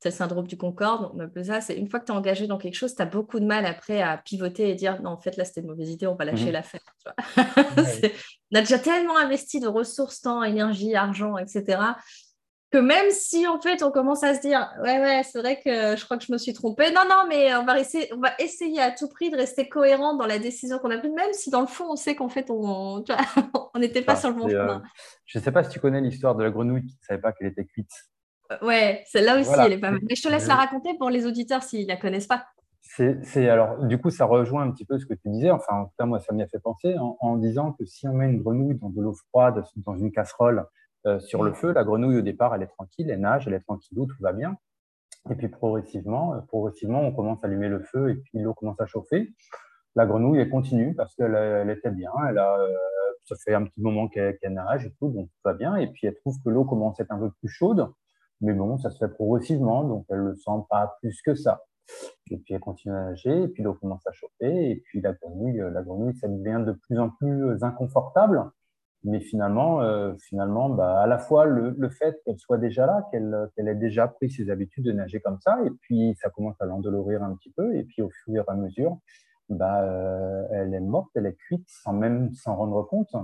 c'est le syndrome du Concorde, on appelle ça, c'est une fois que tu es engagé dans quelque chose, tu as beaucoup de mal après à pivoter et dire non, en fait, là, c'était une mauvaise idée, on va lâcher mhm. l'affaire. on a déjà tellement investi de ressources, temps, énergie, argent, etc que même si en fait on commence à se dire ouais ouais c'est vrai que je crois que je me suis trompée non non mais on va essayer on va essayer à tout prix de rester cohérent dans la décision qu'on a prise même si dans le fond on sait qu'en fait on n'était pas sur le bon chemin. Euh, je ne sais pas si tu connais l'histoire de la grenouille qui ne savait pas qu'elle était cuite. Euh, ouais celle-là aussi elle est pas mal. Mais je te laisse la raconter pour les auditeurs s'ils la connaissent pas. C'est alors du coup ça rejoint un petit peu ce que tu disais. Enfin en tout cas moi ça m'y a fait penser en disant que si on met une grenouille dans de l'eau froide dans une casserole euh, sur le feu. La grenouille, au départ, elle est tranquille, elle nage, elle est tranquille, tout va bien. Et puis progressivement, euh, progressivement, on commence à allumer le feu et puis l'eau commence à chauffer. La grenouille, elle continue parce qu'elle elle était bien. Elle a, euh, ça fait un petit moment qu'elle nage et tout, donc tout va bien. Et puis elle trouve que l'eau commence à être un peu plus chaude. Mais bon, ça se fait progressivement, donc elle ne le sent pas plus que ça. Et puis elle continue à nager, et puis l'eau commence à chauffer, et puis la grenouille, la grenouille, ça devient de plus en plus inconfortable. Mais finalement, euh, finalement bah, à la fois le, le fait qu'elle soit déjà là, qu'elle ait déjà pris ses habitudes de nager comme ça, et puis ça commence à l'endolorir un petit peu, et puis au fur et à mesure, bah, euh, elle est morte, elle est cuite sans même s'en rendre compte.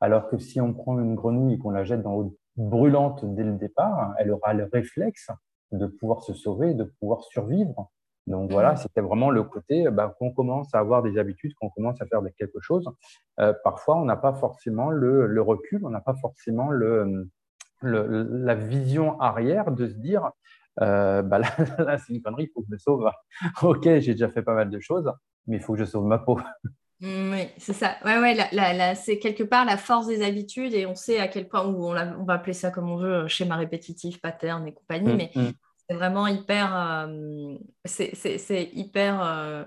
Alors que si on prend une grenouille et qu'on la jette dans l'eau brûlante dès le départ, elle aura le réflexe de pouvoir se sauver, de pouvoir survivre. Donc voilà, mmh. c'était vraiment le côté bah, qu'on commence à avoir des habitudes, qu'on commence à faire quelque chose. Euh, parfois, on n'a pas forcément le, recul, on n'a pas forcément le, la vision arrière de se dire euh, bah là, c'est une connerie, il faut que je me sauve. ok, j'ai déjà fait pas mal de choses, mais il faut que je sauve ma peau. Mmh, oui, c'est ça. Ouais, ouais, c'est quelque part la force des habitudes et on sait à quel point, on, on va appeler ça comme on veut, schéma répétitif, pattern et compagnie, mmh, mais c'est vraiment hyper, euh, c'est hyper, euh,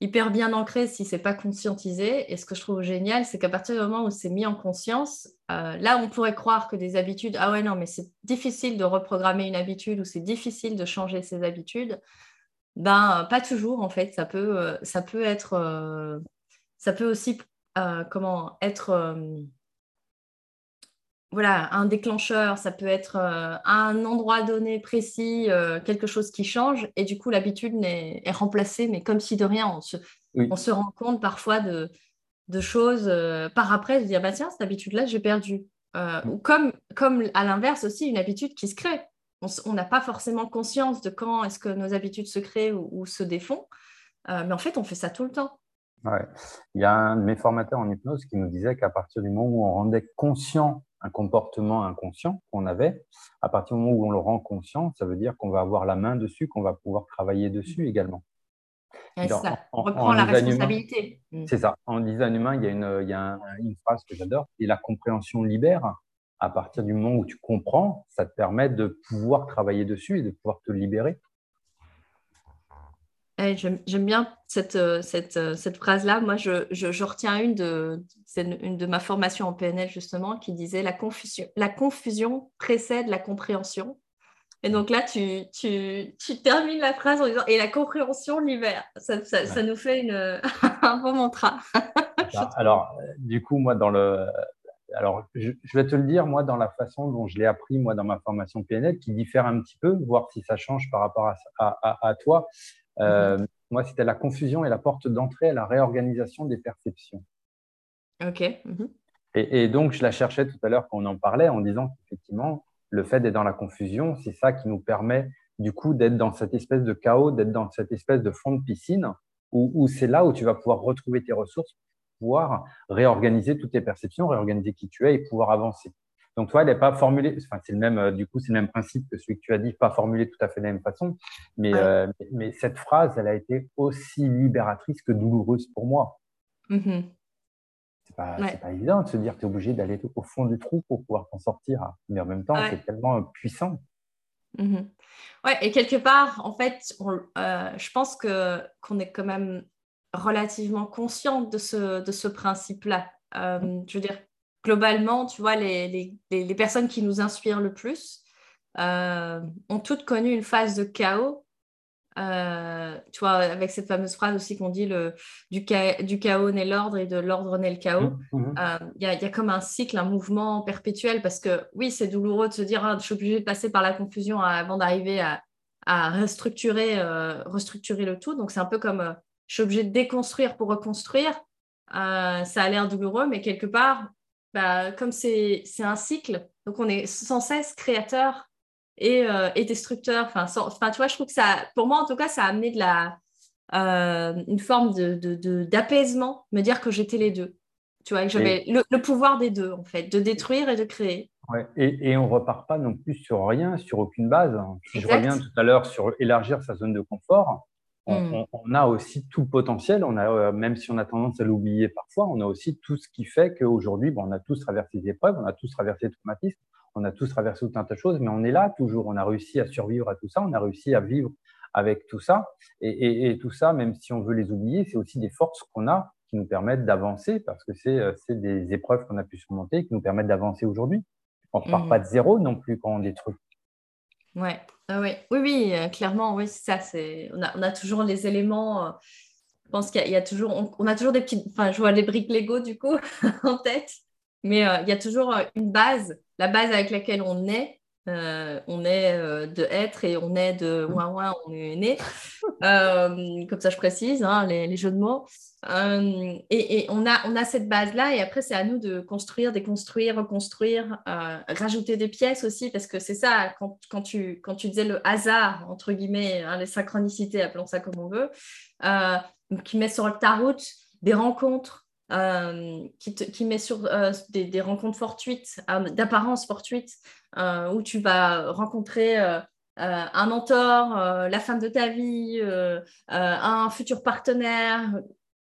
hyper bien ancré si c'est pas conscientisé. Et ce que je trouve génial, c'est qu'à partir du moment où c'est mis en conscience, euh, là, on pourrait croire que des habitudes, ah ouais, non, mais c'est difficile de reprogrammer une habitude ou c'est difficile de changer ses habitudes. Ben, pas toujours, en fait. Ça peut, ça peut être, ça peut aussi, comment, être voilà, un déclencheur, ça peut être euh, un endroit donné précis, euh, quelque chose qui change, et du coup l'habitude est, remplacée, mais comme si de rien, on se, on se rend compte parfois de, de choses euh, par après, de dire, bah, tiens, cette habitude-là, j'ai perdu. Ou comme, comme à l'inverse aussi, une habitude qui se crée. On n'a pas forcément conscience de quand est-ce que nos habitudes se créent ou, se défont, mais en fait, on fait ça tout le temps. Ouais. Il y a un de mes formateurs en hypnose qui nous disait qu'à partir du moment où on rendait conscient un comportement inconscient qu'on avait, à partir du moment où on le rend conscient, ça veut dire qu'on va avoir la main dessus, qu'on va pouvoir travailler dessus également. On reprend la responsabilité. Mm. C'est ça. En design humain, il y a une, il y a une phrase que j'adore, et la compréhension libère. À partir du moment où tu comprends, ça te permet de pouvoir travailler dessus et de pouvoir te libérer. Eh, j'aime bien cette, euh, cette, euh, cette phrase-là. Moi, je, je, retiens une de, une, de ma formation en PNL, justement, qui disait la confusion, la confusion précède la compréhension. Et donc là, tu, tu, tu, termines la phrase en disant et la compréhension libère. Ça, ça, nous fait une, un bon mantra. alors, du coup, moi, dans le. Alors, je, vais te le dire, moi, dans la façon dont je l'ai appris, moi, dans ma formation PNL, qui diffère un petit peu, voir si ça change par rapport à, à, à toi. Euh, mhm. Moi, c'était la confusion et la porte d'entrée à la réorganisation des perceptions. OK. Mhm. Et, et, donc, je la cherchais tout à l'heure quand on en parlait en disant qu'effectivement, le fait d'être dans la confusion, c'est ça qui nous permet du coup d'être dans cette espèce de chaos, d'être dans cette espèce de fond de piscine où, c'est là où tu vas pouvoir retrouver tes ressources, pouvoir réorganiser toutes tes perceptions, réorganiser qui tu es et pouvoir avancer. Donc, toi, elle n'est pas formulée, enfin, c'est le même, euh, du coup, c'est le même principe que celui que tu as dit, pas formulé tout à fait de la même façon. Mais, euh, mais cette phrase, elle a été aussi libératrice que douloureuse pour moi. Mm-hmm pas, pas évident de se dire que tu es obligé d'aller au fond du trou pour pouvoir t'en sortir. Mais en même temps, c'est tellement puissant. Mhm. Ouais, et quelque part, en fait, euh, je pense que qu'on est quand même relativement conscient de ce, de ce principe-là. Euh, je veux dire, globalement, tu vois, les, les, les, personnes qui nous inspirent le plus euh, ont toutes connu une phase de chaos euh, tu vois, avec cette fameuse phrase aussi qu'on dit le, du, du chaos naît l'ordre et de l'ordre naît le chaos. Mmh, mmh. Euh, il y, a, y, a comme un cycle, un mouvement perpétuel parce que oui, c'est douloureux de se dire ah, je suis obligé de passer par la confusion avant d'arriver à, à restructurer, restructurer le tout. Donc c'est un peu comme je suis obligé de déconstruire pour reconstruire. ça a l'air douloureux, mais quelque part, bah, comme c'est un cycle, donc on est sans cesse créateur et, euh, et destructeur. Enfin, enfin, tu vois, je trouve que ça, pour moi en tout cas, ça a amené de la, euh, une forme d'apaisement, de, me dire que j'étais les deux. Tu vois, que j'avais le, pouvoir des deux, en fait, de détruire et de créer. Ouais. Et, et on repart pas non plus sur rien, sur aucune base. Si je reviens tout à l'heure sur élargir sa zone de confort, on, hmm. a aussi tout le potentiel. On a, euh, même si on a tendance à l'oublier parfois, on a aussi tout ce qui fait qu'aujourd'hui, bon, on a tous traversé des épreuves, on a tous traversé des traumatismes, on a tous traversé tout un tas de choses, mais on est là toujours. On a réussi à survivre à tout ça, on a réussi à vivre avec tout ça. Et, tout ça, même si on veut les oublier, c'est aussi des forces qu'on a qui nous permettent d'avancer parce que c'est euh, des épreuves qu'on a pu surmonter qui nous permettent d'avancer aujourd'hui. On ne part mmh. pas de zéro non plus quand on détruit. Ouais. Ah oui, oui, euh, clairement, oui, c'est ça. On a, on a toujours les éléments. Euh, je pense qu'il y, a toujours, on, a toujours des petites, enfin, je vois les briques Lego du coup en tête, mais il y a toujours une base la base avec laquelle on est, euh, on est euh, de être et on est de ouin ouin, on est né. Euh, comme ça, je précise hein, les, jeux de mots. Et, on, a, on a cette base-là et après, c'est à nous de construire, déconstruire, reconstruire, rajouter des pièces aussi parce que c'est ça, quand, tu, quand tu disais le hasard, entre guillemets, hein, les synchronicités, appelons ça comme on veut, qui met sur ta route des rencontres, euh, qui, met sur euh, des, rencontres fortuites, euh, d'apparence fortuite, où tu vas rencontrer un mentor, la femme de ta vie, un futur partenaire,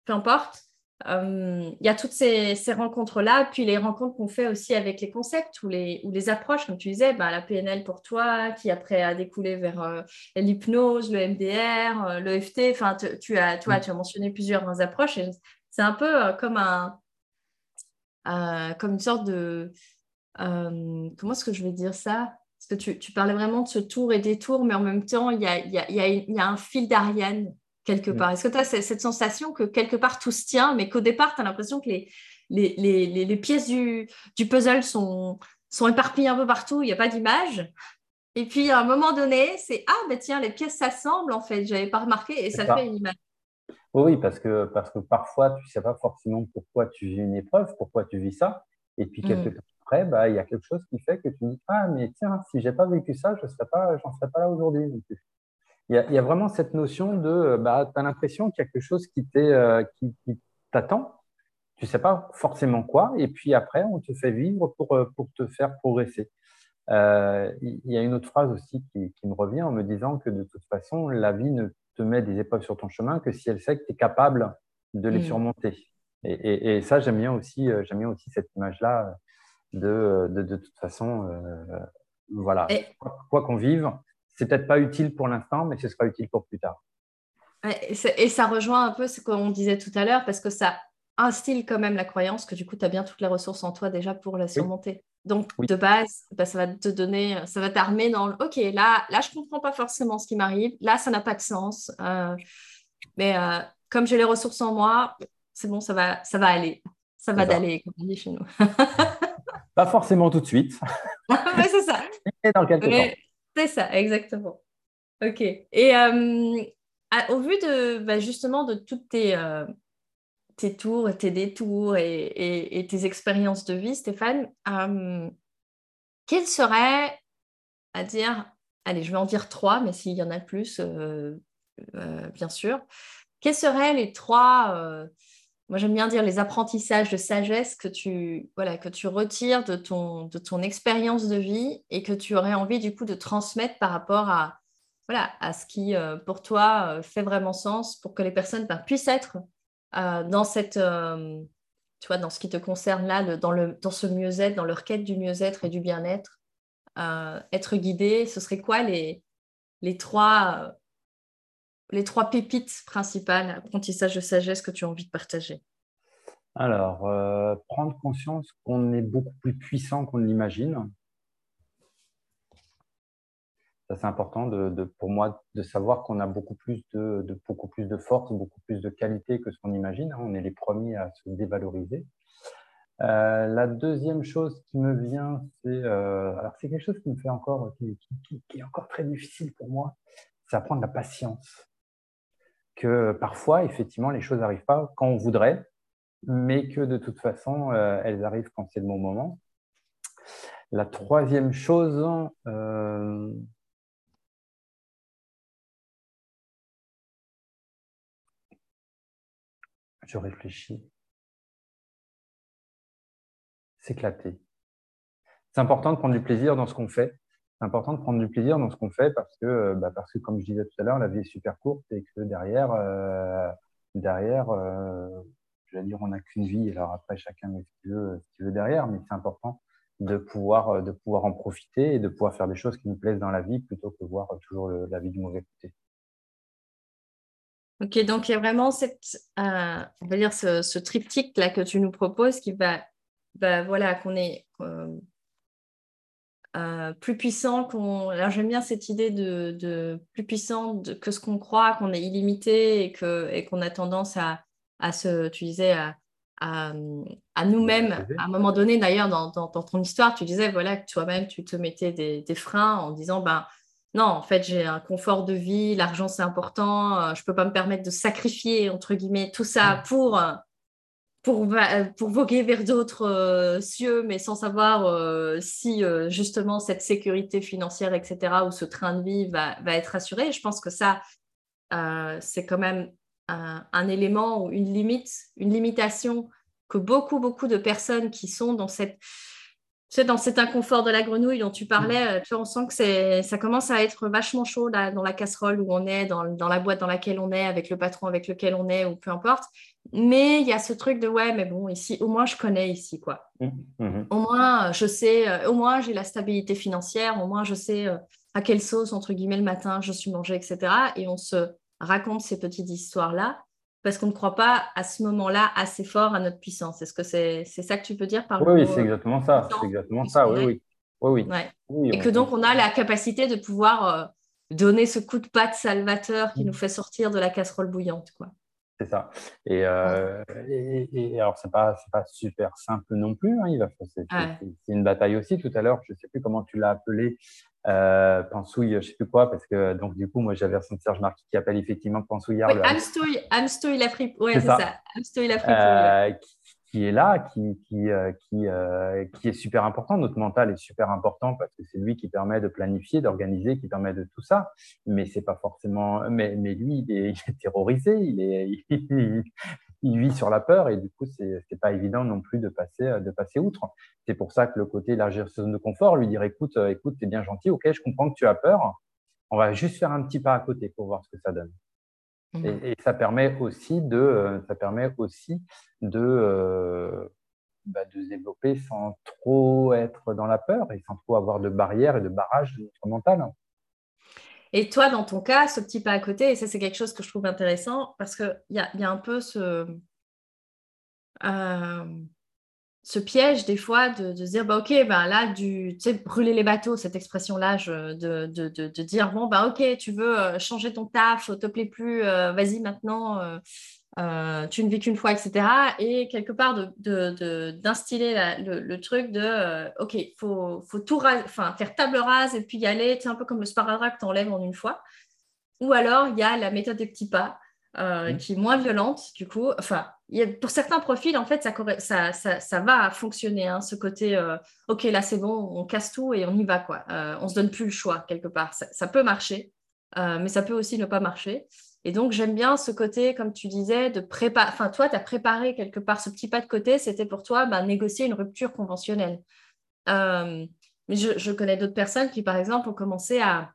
peu importe. Il y a toutes ces, rencontres-là, puis les rencontres qu'on fait aussi avec les concepts ou les, ou les approches, comme tu disais, bah, la PNL pour toi, qui après a découlé vers l'hypnose, le MDR, l'EFT. Enfin, tu, as, toi, tu as mentionné plusieurs approches et c'est un peu euh, comme un euh, comme une sorte de euh, comment est-ce que je vais dire ça? Parce que tu, tu, parlais vraiment de ce tour et détour, mais en même temps, il y a, y a, y a un fil d'Ariane quelque part. Est-ce que tu as cette sensation que quelque part tout se tient, mais qu'au départ, tu as l'impression que les, les, les, les, pièces du, du puzzle sont, sont éparpillées un peu partout, il n'y a pas d'image? Et puis, à un moment donné, c'est Ah, ben tiens, les pièces s'assemblent, en fait. Je n'avais pas remarqué et ça fait une image. Oui, parce que, parce que parfois, tu ne sais pas forcément pourquoi tu vis une épreuve, pourquoi tu vis ça. Et puis, quelques mm. temps après, bah, il y a quelque chose qui fait que tu dis Ah, mais tiens, si je n'ai pas vécu ça, je n'en serais, pas, serais pas là aujourd'hui Il y, a, il y, a, vraiment cette notion de bah, tu as l'impression qu'il y a quelque chose qui euh, t'attend. Tu ne sais pas forcément quoi. Et puis après, on te fait vivre pour, euh, pour te faire progresser. Euh, il y a une autre phrase aussi qui, qui, me revient en me disant que de toute façon, la vie ne te met des épreuves sur ton chemin que si elle sait que tu es capable de les mm. surmonter. Et, ça, j'aime bien aussi, euh, j'aime bien aussi cette image-là de, de, de, toute façon, euh, voilà, quoi qu'on vive, c'est peut-être pas utile pour l'instant, mais ce sera utile pour plus tard. Et, ça rejoint un peu ce qu'on disait tout à l'heure, parce que ça instille quand même la croyance que du coup, tu as bien toutes les ressources en toi déjà pour la surmonter. Donc, de base, bah, ça va te donner, ça va t'armer dans le OK, là, là, je comprends pas forcément ce qui m'arrive, là, ça n'a pas de sens. Euh, mais comme j'ai les ressources en moi, c'est bon, ça va, ça va aller. Ça va d'aller, comme on dit chez nous. Pas forcément tout de suite. c'est ça. dans quelques temps. C'est ça, exactement. Ok. Et euh, au vu de bah, justement de toutes tes, euh, tes tours, tes détours et, tes expériences de vie, Stéphane, euh, quels seraient, à dire, allez, je vais en dire trois, mais s'il y en a plus, bien sûr, quels seraient les trois, euh, moi j'aime bien dire les apprentissages de sagesse que tu, voilà, que tu retires de ton, de ton expérience de vie et que tu aurais envie du coup de transmettre par rapport à, voilà, à ce qui euh, pour toi euh, fait vraiment sens pour que les personnes ben, puissent être dans cette... tu vois, dans ce qui te concerne là, dans, le, dans ce mieux-être, dans leur quête du mieux-être et du bien-être, être guidé, ce serait quoi les, les trois les trois pépites principales, apprentissage de sagesse que tu as envie de partager? Alors, euh, prendre conscience qu'on est beaucoup plus puissant qu'on ne l'imagine. C'est important de, pour moi de savoir qu'on a beaucoup plus de, beaucoup plus de force, beaucoup plus de qualité que ce qu'on imagine. Hein. On est les premiers à se dévaloriser. Euh, la deuxième chose qui me vient, c'est euh, c'est quelque chose qui me fait encore qui, est encore très difficile pour moi, c'est apprendre la patience que parfois, effectivement, les choses n'arrivent pas quand on voudrait, mais que de toute façon, euh, elles arrivent quand c'est le bon moment. La troisième chose, je réfléchis, s'éclater. C'est important de prendre du plaisir dans ce qu'on fait c'est important de prendre du plaisir dans ce qu'on fait parce que, euh, bah, comme je disais tout à l'heure, la vie est super courte et que derrière, euh, derrière euh, je vais dire, on n'a qu'une vie. Alors après, chacun met ce qu'il veut, veut, derrière, mais c'est important de pouvoir, de pouvoir en profiter et de pouvoir faire des choses qui nous plaisent dans la vie plutôt que voir toujours la vie du mauvais côté. Ok, donc il y a vraiment cette, on va dire ce, ce, triptyque là que tu nous proposes qui va, bah, voilà, qu'on est, euh, plus puissant qu'on. Alors j'aime bien cette idée de, plus puissant que ce qu'on croit, qu'on est illimité et que et qu'on a tendance à, à se, tu disais, à, à, nous-mêmes. À un moment donné, d'ailleurs, dans, dans, ton histoire, tu disais voilà que toi-même tu te mettais des, des, freins en disant ben non, en fait j'ai un confort de vie, l'argent c'est important, euh, je peux pas me permettre de sacrifier entre guillemets tout ça pour pour, pour voguer vers d'autres euh, cieux, mais sans savoir euh, si euh, justement cette sécurité financière, etc., ou ce train de vie va, va être assuré. Je pense que ça, c'est quand même un, un, élément ou une limite, une limitation que beaucoup, beaucoup de personnes qui sont dans cette tu dans cet inconfort de la grenouille dont tu parlais, tu on sent que ça commence à être vachement chaud là, dans la casserole où on est, dans, dans, la boîte dans laquelle on est, avec le patron avec lequel on est, ou peu importe. Mais il y a ce truc de ouais, mais bon, ici, au moins je connais ici, quoi. Mmh, mmh. Au moins, je sais, euh, au moins j'ai la stabilité financière, au moins je sais euh, à quelle sauce, entre guillemets, le matin je suis mangée, etc. Et on se raconte ces petites histoires-là parce qu'on ne croit pas à ce moment-là assez fort à notre puissance. Est-ce que c'est ça que tu peux dire par Oui, c'est exactement ça. C'est exactement ça, oui, oui. oui, oui. Et que donc on a la capacité de pouvoir euh, donner ce coup de patte salvateur qui mmh. nous fait sortir de la casserole bouillante, quoi. C'est ça. Et, euh, et, alors, ce n'est pas, pas super simple non plus. Hein. C'est une bataille aussi. Tout à l'heure, je ne sais plus comment tu l'as appelé, euh, Pansouille, je sais plus quoi, parce que donc du coup, moi, j'avais un de Serge Marquis qui appelle effectivement Pansouillard. Oui, Amstouille, la fripe. Oui, c'est ça. ça. la fripe. Euh, qui est là, qui, qui, euh, qui, euh, qui, est super important. Notre mental est super important parce que c'est lui qui permet de planifier, d'organiser, qui permet de tout ça. Mais c'est pas forcément. Mais, mais lui, il est, terrorisé, il, est, il, vit sur la peur et du coup, c'est n'est pas évident non plus de passer, de passer outre. C'est pour ça que le côté élargir sa zone de confort, lui dire écoute, écoute, t'es bien gentil, ok, je comprends que tu as peur. On va juste faire un petit pas à côté pour voir ce que ça donne. Mhm. Et, ça permet aussi de, ça permet aussi de, bah, de se développer sans trop être dans la peur et sans trop avoir de barrières et de barrages de notre mental. Et toi, dans ton cas, ce petit pas à côté, et ça c'est quelque chose que je trouve intéressant parce qu'il y a, y a un peu ce, euh, piège des fois de, de dire, bah, ok, bah, là, tu sais, brûler les bateaux, cette expression-là, de, dire, bon, bah, ok, tu veux euh, changer ton taf, te plaît plus, euh, vas-y maintenant, tu ne vis qu'une fois, etc. Et quelque part, d'instiller le, le, truc de, ok, il faut, faut tout faire table rase et puis y aller, c'est un peu comme le sparadrap que tu enlèves en une fois. Ou alors, il y a la méthode des petits pas. Mmh. qui est moins violente, du coup. Enfin, pour certains profils, en fait, ça, ça, ça, va fonctionner, hein, ce côté, euh, OK, là, c'est bon, on casse tout et on y va, quoi. Euh, on ne se donne plus le choix, quelque part. Ça, peut marcher, euh, mais ça peut aussi ne pas marcher. Et donc, j'aime bien ce côté, comme tu disais, de préparer. Enfin, toi, tu as préparé quelque part ce petit pas de côté, c'était pour toi bah, négocier une rupture conventionnelle. mais je, connais d'autres personnes qui, par exemple, ont commencé à,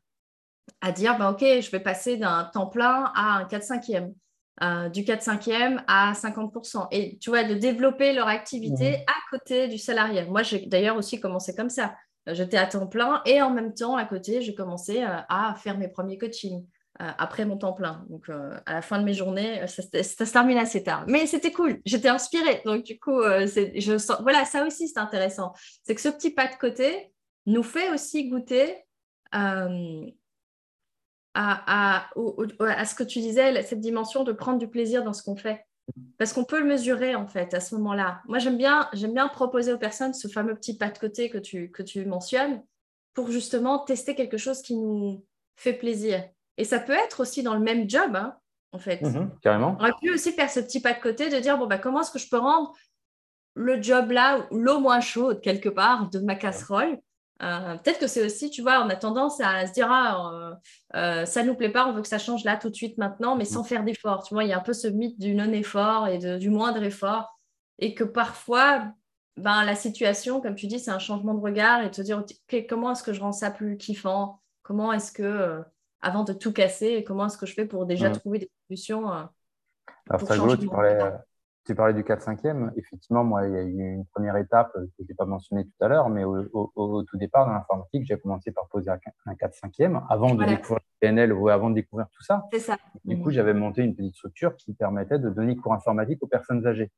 à dire bah, OK, je vais passer d'un temps plein à un 4-5e. Euh, du 4-5e à 50%. Et tu vois, de développer leur activité mmh. à côté du salarié. Moi, j'ai d'ailleurs aussi commencé comme ça. Euh, j'étais à temps plein et en même temps, à côté, j'ai commencé euh, à faire mes premiers coachings après mon temps plein. Donc, à la fin de mes journées, ça, se termine assez tard. Mais c'était cool, j'étais inspirée. Donc, du coup, je sens... voilà, ça aussi, c'est intéressant. C'est que ce petit pas de côté nous fait aussi goûter à, ce que tu disais, cette dimension de prendre du plaisir dans ce qu'on fait. Parce qu'on peut le mesurer en fait à ce moment-là. Moi, j'aime bien, bien proposer aux personnes ce fameux petit pas de côté que tu, que tu mentionnes pour justement tester quelque chose qui nous fait plaisir. Et ça peut être aussi dans le même job, hein, en fait. Mhm, carrément. On aurait pu aussi faire ce petit pas de côté de dire bon, bah, comment est-ce que je peux rendre le job là, l'eau moins chaude quelque part de ma casserole? Euh, peut-être que c'est aussi, tu vois, on a tendance à se dire, ah, euh, euh, ça ne nous plaît pas, on veut que ça change là tout de suite maintenant, mais sans mm. faire d'effort. Tu vois, il y a un peu ce mythe du non-effort et du moindre effort. Et que parfois, ben, la situation, comme tu dis, c'est un changement de regard et te dire, comment est-ce que je rends ça plus kiffant? Comment est-ce que, avant de tout casser, comment est-ce que je fais pour déjà mm. trouver des solutions Alors, ça tu parlais, tu parlais du 4-5e. Effectivement, moi, il y a eu une première étape que je n'ai pas mentionnée tout à l'heure, mais au, tout départ, dans l'informatique, j'ai commencé par poser un 4-5e avant de découvrir le PNL ou avant de découvrir tout ça. C'est ça. Du coup, j'avais monté une petite structure qui permettait de donner cours informatique aux personnes âgées.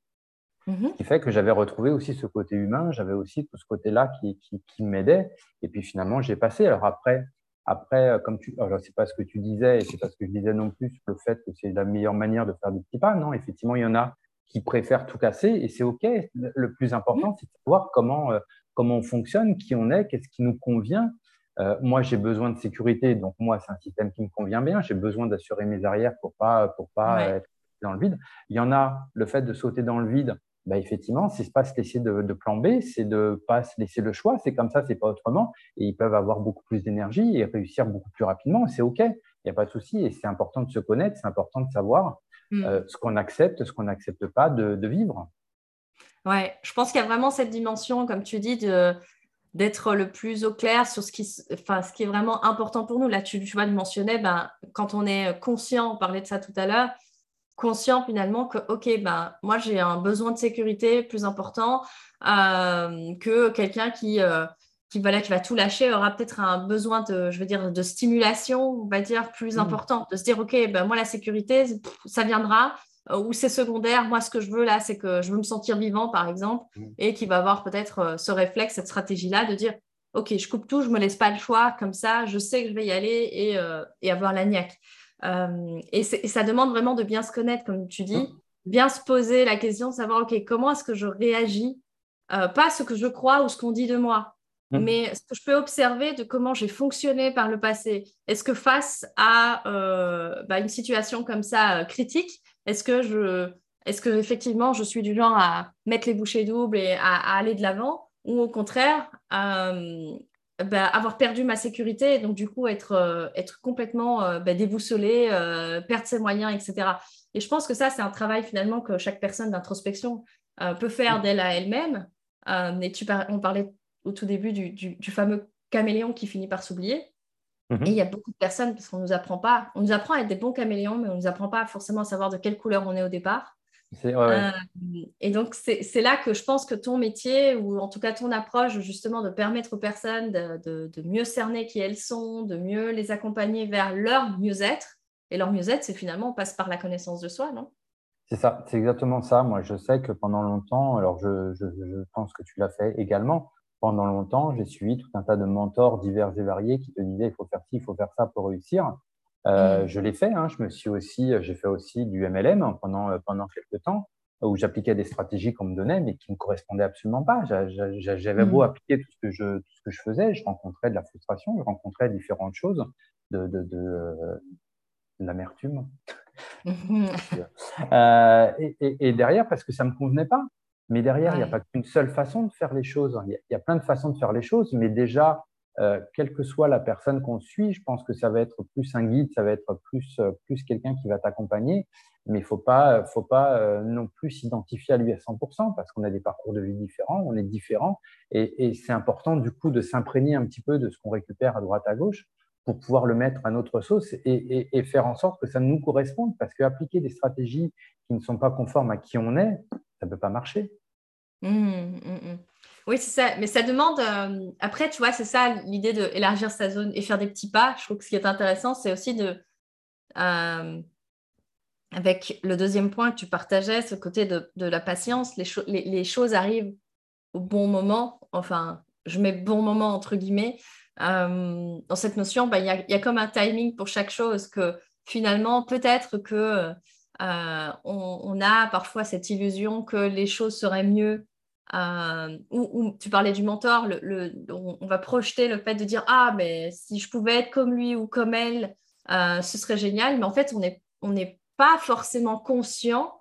Mhm. Ce qui fait que j'avais retrouvé aussi ce côté humain, j'avais aussi tout ce côté-là qui, qui, m'aidait. Et puis finalement, j'ai passé. Alors après, après, comme tu, alors c'est pas ce que tu disais et c'est pas ce que je disais non plus sur le fait que c'est la meilleure manière de faire des petits pas. Non, effectivement, il y en a qui préfèrent tout casser et c'est OK. Le plus important, c'est de savoir comment, euh, comment on fonctionne, qui on est, qu'est-ce qui nous convient. Euh, moi, j'ai besoin de sécurité, donc moi, c'est un système qui me convient bien. J'ai besoin d'assurer mes arrières pour pas pour pas être dans le vide. Il y en a le fait de sauter dans le vide. Bah, effectivement, c'est pas se laisser de, de plan B, c'est de pas se laisser le choix. C'est comme ça, c'est pas autrement. Et ils peuvent avoir beaucoup plus d'énergie et réussir beaucoup plus rapidement. C'est OK, il n'y a pas de souci. Et c'est important de se connaître, c'est important de savoir Mm. Euh, ce qu'on accepte, ce qu'on n'accepte pas de, vivre. Ouais, je pense qu'il y a vraiment cette dimension, comme tu dis, d'être le plus au clair sur ce qui, enfin, ce qui est vraiment important pour nous. Là, tu, tu vois, tu mentionnais, ben, quand on est conscient, on parlait de ça tout à l'heure, conscient finalement que, OK, ben, moi, j'ai un besoin de sécurité plus important euh, que quelqu'un qui, euh, qui, voilà, qui va tout lâcher aura peut-être un besoin de, je veux dire, de stimulation, on va dire, plus mmh. important. De se dire, OK, ben, moi, la sécurité, ça viendra, euh, ou c'est secondaire. Moi, ce que je veux là, c'est que je veux me sentir vivant, par exemple, mmh. et qui va avoir peut-être ce réflexe, cette stratégie-là de dire, OK, je coupe tout, je me laisse pas le choix, comme ça, je sais que je vais y aller et, euh, et avoir la niaque. Et, ça demande vraiment de bien se connaître, comme tu dis, mmh. bien se poser la question de savoir, OK, comment est-ce que je réagis pas ce que je crois ou ce qu'on dit de moi, Mmh. Mais ce que je peux observer de comment j'ai fonctionné par le passé, est-ce que face à euh, bah, une situation comme ça euh, critique, est-ce que je, est-ce que effectivement je suis du genre à mettre les bouchées doubles et à, aller de l'avant, ou au contraire euh, bah, avoir perdu ma sécurité et donc du coup être, être complètement bah, déboussolé, perdre ses moyens, etc. Et je pense que ça c'est un travail finalement que chaque personne d'introspection peut faire mmh. d'elle à elle-même. et tu on parlait au tout début du, fameux caméléon qui finit par s'oublier. Mhm. Et il y a beaucoup de personnes, parce qu'on nous apprend pas, on nous apprend à être des bons caméléons, mais on nous apprend pas forcément à savoir de quelle couleur on est au départ. Euh, et donc, c'est là que je pense que ton métier, ou en tout cas ton approche, justement, de permettre aux personnes de, de mieux cerner qui elles sont, de mieux les accompagner vers leur mieux-être. Et leur mieux-être, c'est finalement, on passe par la connaissance de soi, non? C'est ça, c'est exactement ça. Moi, je sais que pendant longtemps, alors je, je, je pense que tu l'as fait également, pendant longtemps, j'ai suivi tout un tas de mentors divers et variés qui te disaient il faut faire ci, il faut faire ça pour réussir. Euh, mm. Je l'ai fait. Hein. Je me suis aussi, j'ai fait aussi du MLM pendant euh, pendant quelques temps où j'appliquais des stratégies qu'on me donnait mais qui ne correspondaient absolument pas. J'avais beau mm. appliquer tout ce que je tout ce que je faisais, je rencontrais de la frustration, je rencontrais différentes choses, de de, de, euh, de l'amertume. euh, et, et, et, derrière, parce que ça ne me convenait pas. Mais derrière, il n'y a pas qu'une seule façon de faire les choses. Il y, a, plein de façons de faire les choses, mais déjà, euh, quelle que soit la personne qu'on suit, je pense que ça va être plus un guide, ça va être plus, euh, plus quelqu'un qui va t'accompagner. Mais il ne faut pas, faut pas euh, non plus s'identifier à lui à 100% parce qu'on a des parcours de vie différents, on est différents. Et, c'est important du coup de s'imprégner un petit peu de ce qu'on récupère à droite à gauche pour pouvoir le mettre à notre sauce et, faire en sorte que ça nous corresponde. Parce qu'appliquer des stratégies qui ne sont pas conformes à qui on est, ça ne peut pas marcher. Mmh, mmh, mmh. Oui, c'est ça. Mais ça demande. Euh, après, tu vois, c'est ça l'idée d'élargir sa zone et faire des petits pas. Je trouve que ce qui est intéressant, c'est aussi de. Euh, avec le deuxième point que tu partageais, ce côté de, la patience, les, les, choses arrivent au bon moment. Enfin, je mets bon moment entre guillemets. Euh, dans cette notion, bah, il y, a, comme un timing pour chaque chose que finalement, peut-être que euh, on, a parfois cette illusion que les choses seraient mieux. Euh, ou, tu parlais du mentor, on, va projeter le fait de dire ah mais si je pouvais être comme lui ou comme elle, euh, ce serait génial. Mais en fait, on n'est pas forcément conscient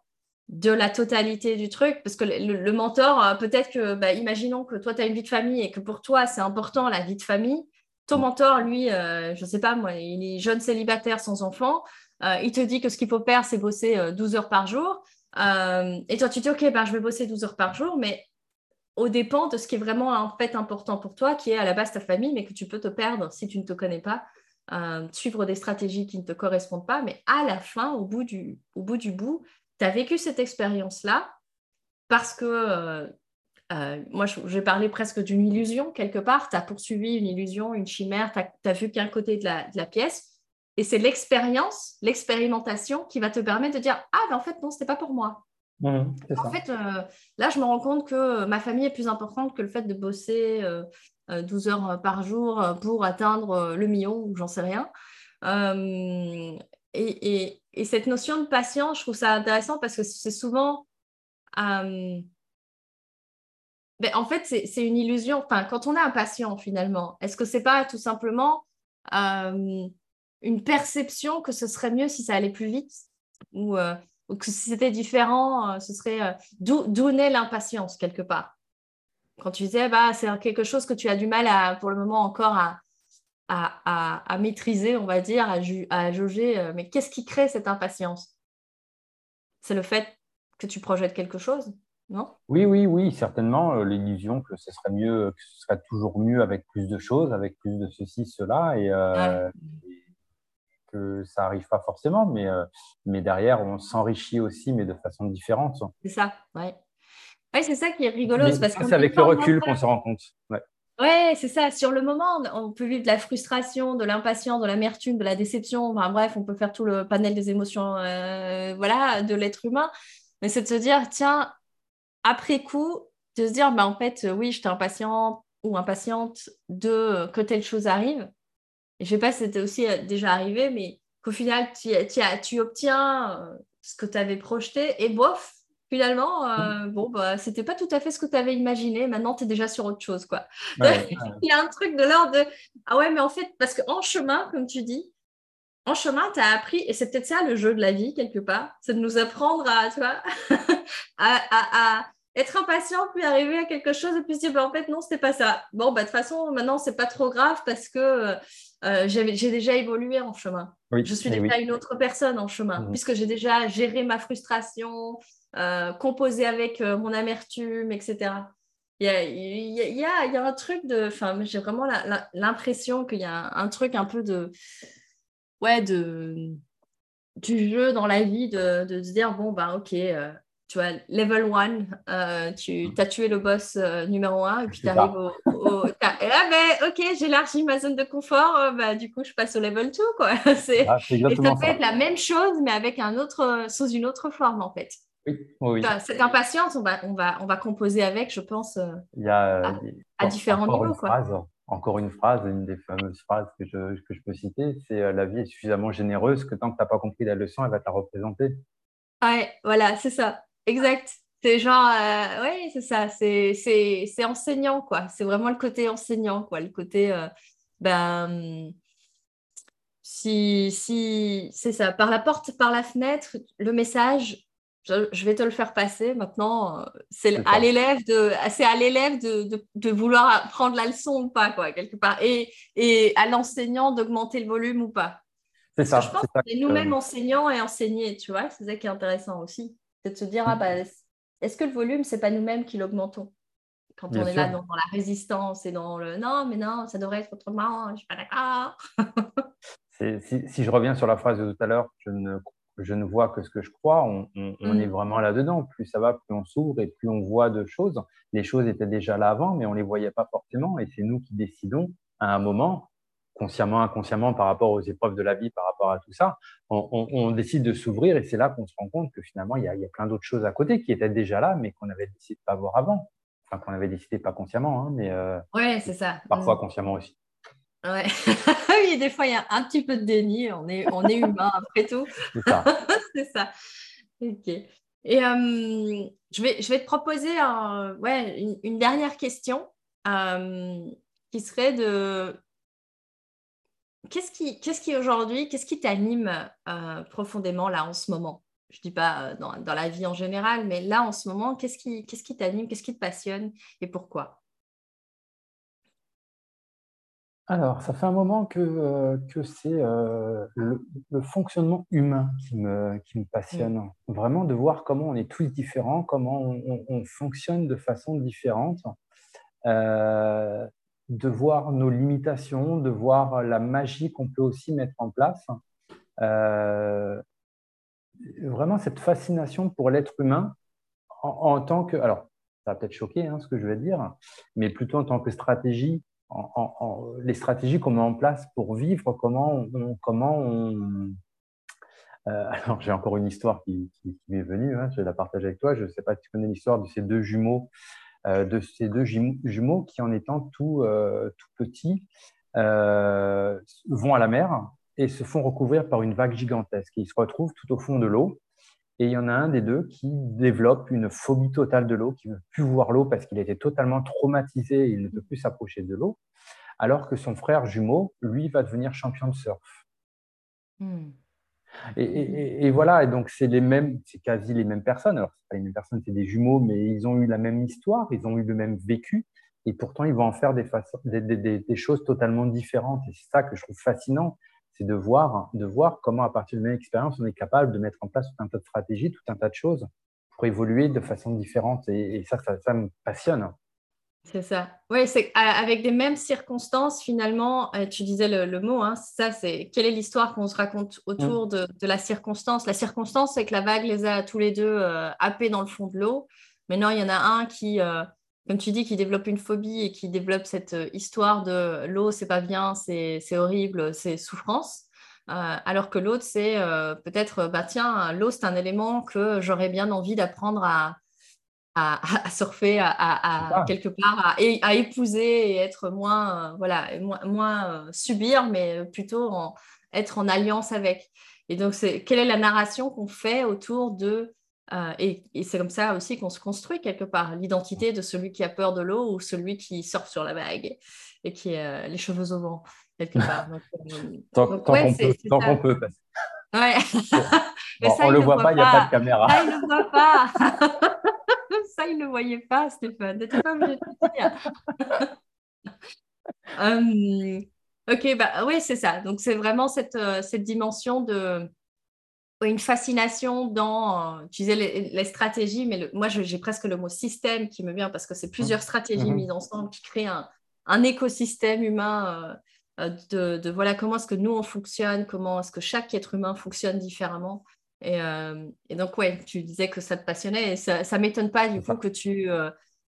de la totalité du truc parce que le, mentor, peut-être que, bah, imaginons que toi tu as une vie de famille et que pour toi c'est important la vie de famille. Ton mentor, lui, je ne sais pas moi, il est jeune célibataire sans enfant. Euh, il te dit que ce qu'il faut faire, c'est bosser 12 euh, heures par jour. Euh, et toi, tu te dis, OK, ben, je vais bosser 12 heures par jour, mais au dépend de ce qui est vraiment en fait important pour toi, qui est à la base ta famille, mais que tu peux te perdre si tu ne te connais pas, suivre des stratégies qui ne te correspondent pas. Mais à la fin, au bout du, au bout, du bout, tu as vécu cette expérience-là parce que moi, je, vais parler presque d'une illusion quelque part. Tu as poursuivi une illusion, une chimère, tu as, vu qu'un côté de la pièce. Et c'est l'expérience, l'expérimentation qui va te permettre de dire Ah, ben en fait, non, ce n'était pas pour moi. Mmh, en fait, euh, là, je me rends compte que ma famille est plus importante que le fait de bosser 12 euh, euh, heures par jour pour atteindre le million ou j'en sais rien. Et, et, cette notion de patience, je trouve ça intéressant parce que c'est souvent. Ben, en fait, c'est une illusion. Enfin, quand on est impatient, finalement, est-ce que c'est pas tout simplement une perception que ce serait mieux si ça allait plus vite ou, euh, que si c'était différent, euh, ce serait euh, d'où naît l'impatience quelque part. Quand tu disais, bah, c'est quelque chose que tu as du mal à, pour le moment encore à, à, maîtriser, on va dire, à, à jauger, mais qu'est-ce qui crée cette impatience? C'est le fait que tu projettes quelque chose non? Oui, oui, oui, certainement. L'illusion que ce serait mieux, que ce serait toujours mieux avec plus de choses, avec plus de ceci, cela. Et, ça n'arrive pas forcément, mais, euh, mais derrière, on s'enrichit aussi, mais de façon différente. C'est ça, ouais. Ouais, c'est ça qui est rigolo. C'est avec le recul qu'on se rend compte. Ouais. Ouais, c'est ça. Sur le moment, on peut vivre de la frustration, de l'impatience, de l'amertume, de la déception. Enfin, bref, on peut faire tout le panel des émotions euh, voilà, de l'être humain. Mais c'est de se dire, tiens, après coup, de se dire, bah, en fait, oui, j'étais impatiente ou impatiente de que telle chose arrive je ne sais pas si c'était aussi euh, déjà arrivé, mais qu'au final, tu, tu, obtiens euh, ce que tu avais projeté et bof, finalement, euh, mm. bon, bah, c'était pas tout à fait ce que tu avais imaginé. Maintenant, tu es déjà sur autre chose. Quoi. Il y a un truc de l'ordre de Ah ouais, mais en fait, parce qu'en chemin, comme tu dis, en chemin, tu as appris, et c'est peut-être ça le jeu de la vie, quelque part, c'est de nous apprendre à, tu vois, à, être impatient, puis arriver à quelque chose et puis se dire, bah, en fait, non, c'était pas ça. Bon, bah, de toute façon, maintenant, c'est pas trop grave parce que euh, j'ai déjà évolué en chemin. je suis eh déjà une autre personne en chemin, mhm. puisque j'ai déjà géré ma frustration, euh, composé avec euh, mon amertume, etc. Il y a, il y a, il y a un truc de. Enfin, j'ai vraiment l'impression qu'il y a un, truc un peu de. Ouais, de. Du jeu dans la vie, de, de se dire bon, ben, ok, tu vois, level 1, euh, tu as tué le boss euh, numéro 1 et puis tu arrives au. là, ben, ok, j'élargis ma zone de confort, euh, bah, du coup, je passe au level 2. Quoi. C'est... Ah, et ça peut être la même chose, mais avec un autre, sous une autre forme, en fait. Oui, oui. cette impatience, on va, on, va, on va composer avec, je pense, Il y a, à, différents niveaux. Quoi. Phrase, encore une phrase, une des fameuses phrases que je, que je peux citer, c'est la vie est suffisamment généreuse que tant que tu n'as pas compris la leçon, elle va te la représenter. Ouais, voilà, c'est ça. Exact. C'est genre, euh, oui, c'est ça, c'est enseignant, quoi. C'est vraiment le côté enseignant, quoi. Le côté, euh, ben, si, si c'est ça, par la porte, par la fenêtre, le message, je, vais te le faire passer. Maintenant, euh, c'est à l'élève de, c'est à l'élève de, de, vouloir prendre la leçon ou pas, quoi, quelque part, et, et à l'enseignant d'augmenter le volume ou pas. C'est ça. Je pense que c'est nous-mêmes enseignants et enseignés, tu vois, c'est ça qui est intéressant aussi. C'est de se dire, ah, bah, est-ce que le volume, c'est pas nous-mêmes qui l'augmentons quand on est là dans, la résistance et dans le non, mais non, ça devrait être autrement, je suis pas d'accord. si, si, je reviens sur la phrase de tout à l'heure, je ne, je ne vois que ce que je crois, on, on, est mm. vraiment là-dedans. Plus ça va, plus on s'ouvre et plus on voit de choses. Les choses étaient déjà là avant, mais on ne les voyait pas forcément. Et c'est nous qui décidons à un moment consciemment, inconsciemment, par rapport aux épreuves de la vie, par rapport à tout ça, on, décide de s'ouvrir et c'est là qu'on se rend compte que finalement, il y a, plein d'autres choses à côté qui étaient déjà là, mais qu'on avait décidé de pas voir avant. Enfin, qu'on avait décidé pas consciemment, hein, mais euh, ouais, c'est ça. Parfois consciemment aussi. Ouais. oui, des fois, il y a un petit peu de déni. On est, on est humain après tout. C'est ça. c'est ça. Ok. Et euh, je, vais, je vais te proposer ouais, une, dernière question euh, qui serait de qu'est-ce qui, qu'est-ce qui aujourd'hui, qu'est-ce qui t'anime euh, profondément là en ce moment? Je ne dis pas euh, dans, la vie en général, mais là en ce moment, qu'est-ce qui, qu'est-ce qui t'anime, qu'est-ce qui te passionne et pourquoi? Alors, ça fait un moment que, euh, que c'est le, fonctionnement humain qui me, qui me passionne. Mmh. Vraiment de voir comment on est tous différents, comment on, fonctionne de façon différente de voir nos limitations, de voir la magie qu'on peut aussi mettre en place. Euh, vraiment cette fascination pour l'être humain en, tant que, alors ça va peut-être choquer hein, ce que je vais dire, mais plutôt en tant que stratégie, les stratégies qu'on met en place pour vivre, comment on, comment on, euh, alors j'ai encore une histoire qui, m'est venue, hein, je vais la partager avec toi. Je ne sais pas si tu connais l'histoire de ces deux jumeaux de ces deux jumeaux qui, en étant tout, euh, tout petits, euh, vont à la mer et se font recouvrir par une vague gigantesque. Ils se retrouvent tout au fond de l'eau. Et il y en a un des deux qui développe une phobie totale de l'eau, qui ne veut plus voir l'eau parce qu'il été totalement traumatisé et il ne peut plus s'approcher de l'eau, alors que son frère jumeau, lui, va devenir champion de surf. Hmm. Et, voilà, et donc c'est les mêmes, c'est quasi les mêmes personnes. Alors, c'est pas les mêmes personnes, c'est des jumeaux, mais ils ont eu la même histoire, ils ont eu le même vécu, et pourtant ils vont en faire des, choses totalement différentes. Et c'est ça que je trouve fascinant, c'est de voir, de voir comment, à partir de même expérience, on est capable de mettre en place tout un tas de stratégies, tout un tas de choses pour évoluer de façon différente. Et, ça, ça me passionne. C'est ça. Oui, c'est avec des mêmes circonstances, finalement, euh, tu disais le, mot, hein, ça, c'est quelle est l'histoire qu'on se raconte autour mm. de, la circonstance? La circonstance, c'est que la vague les a tous les deux euh, happés dans le fond de l'eau. Maintenant, il y en a un qui, euh, comme tu dis, qui développe une phobie et qui développe cette histoire de l'eau, c'est pas bien, c'est horrible, c'est souffrance. alors que l'autre, c'est peut-être, bah, tiens, l'eau, c'est un élément que j'aurais bien envie d'apprendre à, à, surfer, à, quelque part, à, épouser et être moins, euh, voilà, moins, euh, subir, mais plutôt être en alliance avec. Et donc, c'est quelle est la narration qu'on fait autour de euh, et, c'est comme ça aussi qu'on se construit quelque part, l'identité de celui qui a peur de l'eau ou celui qui surfe sur la vague et qui a les cheveux au vent, quelque part. tant qu'on peut, peut. Ouais. on ne le voit pas, il n'y a pas de caméra. Ah, il ne le voit pas. Ça, il ne le voyait pas, Stéphane. Tu pas obligé de le dire. Hum, ok, bah oui, c'est ça. Donc, c'est vraiment cette, euh, cette dimension de, une fascination dans, euh, tu disais les, stratégies, mais moi j'ai presque le mot système qui me vient parce que c'est plusieurs stratégies mhm. mises ensemble qui créent un, écosystème humain euh, euh, de, voilà comment est-ce que nous on fonctionne, comment est-ce que chaque être humain fonctionne différemment. Et, donc ouais, tu disais que ça te passionnait et ça, ne m'étonne pas du coup que tu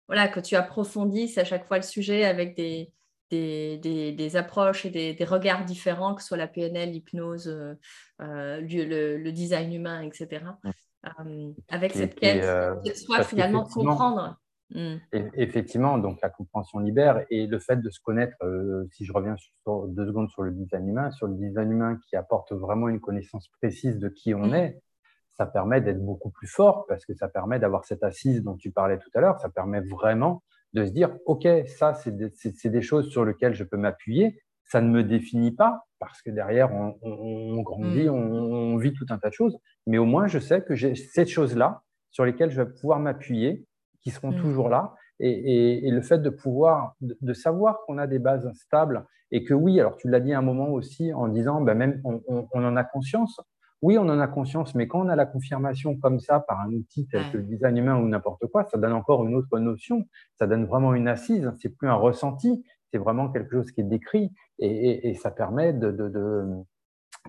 voilà que tu approfondisses à chaque fois le sujet avec des des, approches et des, regards différents, que ce soit la PNL, l'hypnose, euh, euh, le, design humain, etc. Euh, avec cette quête de soi, finalement, comprendre. Hmm. Effectivement, donc la compréhension libère et le fait de se connaître, si je reviens sur, deux secondes sur le design humain, sur le design humain qui apporte vraiment une connaissance précise de qui on hmm. est, ça permet d'être beaucoup plus fort parce que ça permet d'avoir cette assise dont tu parlais tout à l'heure, ça permet vraiment de se dire, OK, ça, c'est des, choses sur lesquelles je peux m'appuyer. Ça ne me définit pas parce que derrière, on, grandit, mm. on, vit tout un tas de choses. Mais au moins, je sais que j'ai ces choses-là sur lesquelles je vais pouvoir m'appuyer, qui seront mm. toujours là. Et, le fait de pouvoir, de, savoir qu'on a des bases stables et que oui, alors tu l'as dit à un moment aussi en disant, ben même on, en a conscience, oui, on en a conscience, mais quand on a la confirmation comme ça par un outil tel que le design humain ou n'importe quoi, ça donne encore une autre notion, ça donne vraiment une assise, c'est plus un ressenti, c'est vraiment quelque chose qui est décrit et, ça permet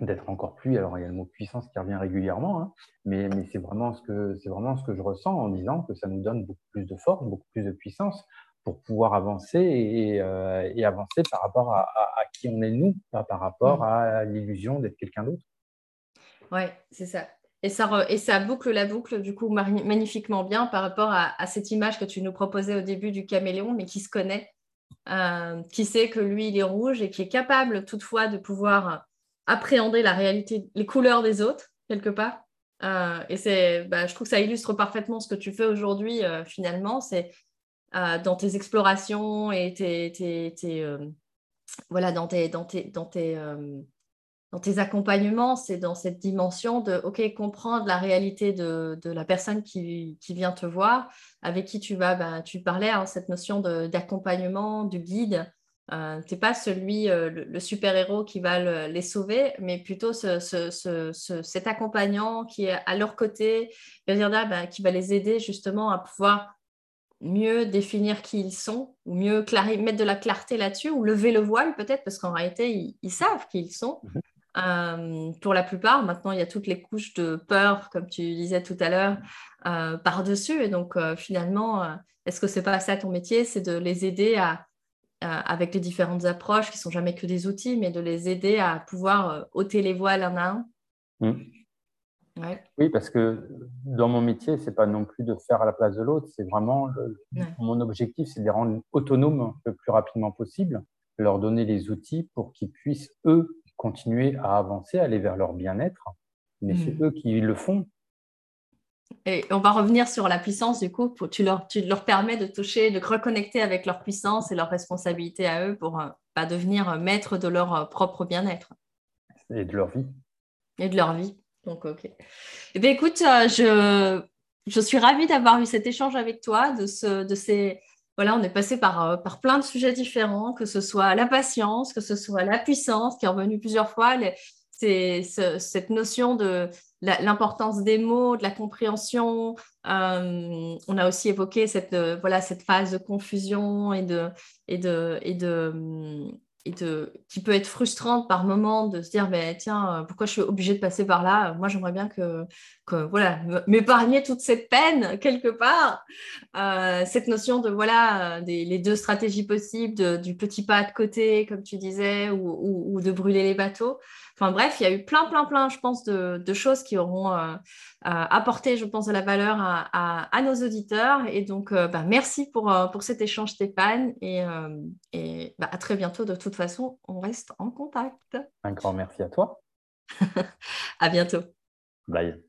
d'être encore plus, alors il y a le mot puissance qui revient régulièrement, hein, mais, c'est vraiment, ce que, vraiment ce que je ressens en disant que ça nous donne beaucoup plus de force, beaucoup plus de puissance pour pouvoir avancer et, euh, avancer par rapport à, à, qui on est nous, pas par rapport mmh. à l'illusion d'être quelqu'un d'autre. Oui, c'est ça. Et ça, et ça boucle la boucle, du coup, magnifiquement bien par rapport à, cette image que tu nous proposais au début du caméléon, mais qui se connaît, euh, qui sait que lui, il est rouge et qui est capable toutefois de pouvoir appréhender la réalité, les couleurs des autres, quelque part. Euh, et c'est, bah, je trouve que ça illustre parfaitement ce que tu fais aujourd'hui, euh, finalement. C'est dans tes explorations et tes, voilà, dans tes, dans tes, dans tes dans tes accompagnements, c'est dans cette dimension de OK, comprendre la réalité de, la personne qui, vient te voir, avec qui tu vas, ben, tu parlais, hein, cette notion d'accompagnement, du guide. Euh, tu n'es pas celui, euh, le, super-héros qui va les sauver, mais plutôt cet accompagnant qui est à leur côté, ben, qui va les aider justement à pouvoir mieux définir qui ils sont, ou mieux mettre de la clarté là-dessus, ou lever le voile peut-être, parce qu'en réalité, ils, ils, savent qui ils sont. Mhm. Euh, pour la plupart, maintenant, il y a toutes les couches de peur, comme tu disais tout à l'heure, euh, par-dessus. Et donc, finalement, est-ce que c'est pas ça ton métier C'est de les aider à, avec les différentes approches qui sont jamais que des outils, mais de les aider à pouvoir ôter les voiles un à un mmh. Oui, parce que dans mon métier, c'est pas non plus de faire à la place de l'autre, c'est vraiment mon objectif, c'est de les rendre autonomes le plus rapidement possible, leur donner les outils pour qu'ils puissent, eux, continuer à avancer, aller vers leur bien-être. Mais c'est hmm. eux qui le font. Et on va revenir sur la puissance, du coup, tu, leur, tu leur permets de toucher, de reconnecter avec leur puissance et leur responsabilité à eux pour euh, pas devenir maître de leur euh, propre bien-être. Et de leur vie. Et de leur vie. Donc, ok. Eh bien, écoute, euh, je, je suis ravie d'avoir eu cet échange avec toi, de, ce, de ces, voilà, on est passé par, euh, par plein de sujets différents, que ce soit la patience, que ce soit la puissance, qui est revenue plusieurs fois, c'est cette notion de l'importance des mots, de la compréhension. Euh, on a aussi évoqué cette, euh, voilà, cette phase de confusion et de, et de, et de, et de, qui peut être frustrante par moment de se dire mais tiens pourquoi je suis obligée de passer par là? Moi j'aimerais bien que, que voilà m'épargner toute cette peine quelque part euh, cette notion de voilà des, les deux stratégies possibles du petit pas de côté comme tu disais ou, ou de brûler les bateaux Enfin bref, il y a eu plein, plein, plein, je pense, de, choses qui auront euh, euh, apporté, je pense, de la valeur à, nos auditeurs. Et donc, euh, bah, merci pour, pour cet échange, Stéphane. Et, et bah, à très bientôt. De toute façon, on reste en contact. Un grand merci à toi. à bientôt. Bye.